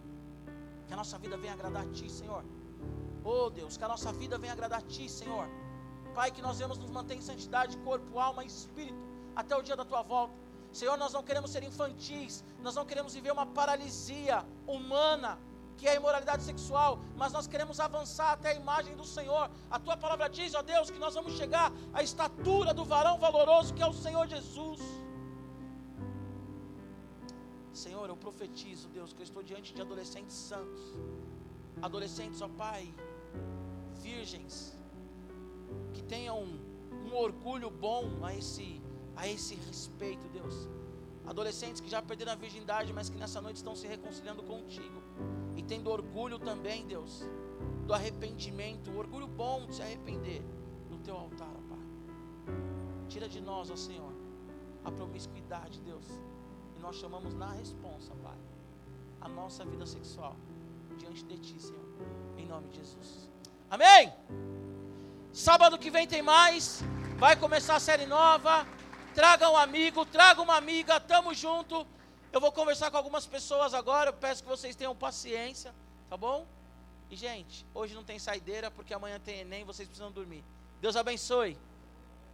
Que a nossa vida venha agradar a ti, Senhor. Oh, Deus, que a nossa vida venha agradar a ti, Senhor. Pai, que nós vamos nos manter em santidade, corpo, alma e espírito até o dia da tua volta. Senhor, nós não queremos ser infantis, nós não queremos viver uma paralisia humana, que é a imoralidade sexual, mas nós queremos avançar até a imagem do Senhor. A tua palavra diz, ó Deus, que nós vamos chegar à estatura do varão valoroso que é o Senhor Jesus. Senhor, eu profetizo, Deus, que eu estou diante de adolescentes santos, adolescentes, ó Pai, virgens, que tenham um, um orgulho bom a esse a esse respeito, Deus. Adolescentes que já perderam a virgindade, mas que nessa noite estão se reconciliando contigo. E tendo orgulho também, Deus, do arrependimento, orgulho bom de se arrepender no teu altar, ó Pai. Tira de nós, ó Senhor, a promiscuidade, Deus. E nós chamamos na responsa, Pai, a nossa vida sexual diante de ti, Senhor. Em nome de Jesus. Amém? Sábado que vem tem mais. Vai começar a série nova. Traga um amigo, traga uma amiga, tamo junto. Eu vou conversar com algumas pessoas agora. Eu peço que vocês tenham paciência, tá bom? E, gente, hoje não tem saideira porque amanhã tem Enem, vocês precisam dormir. Deus abençoe.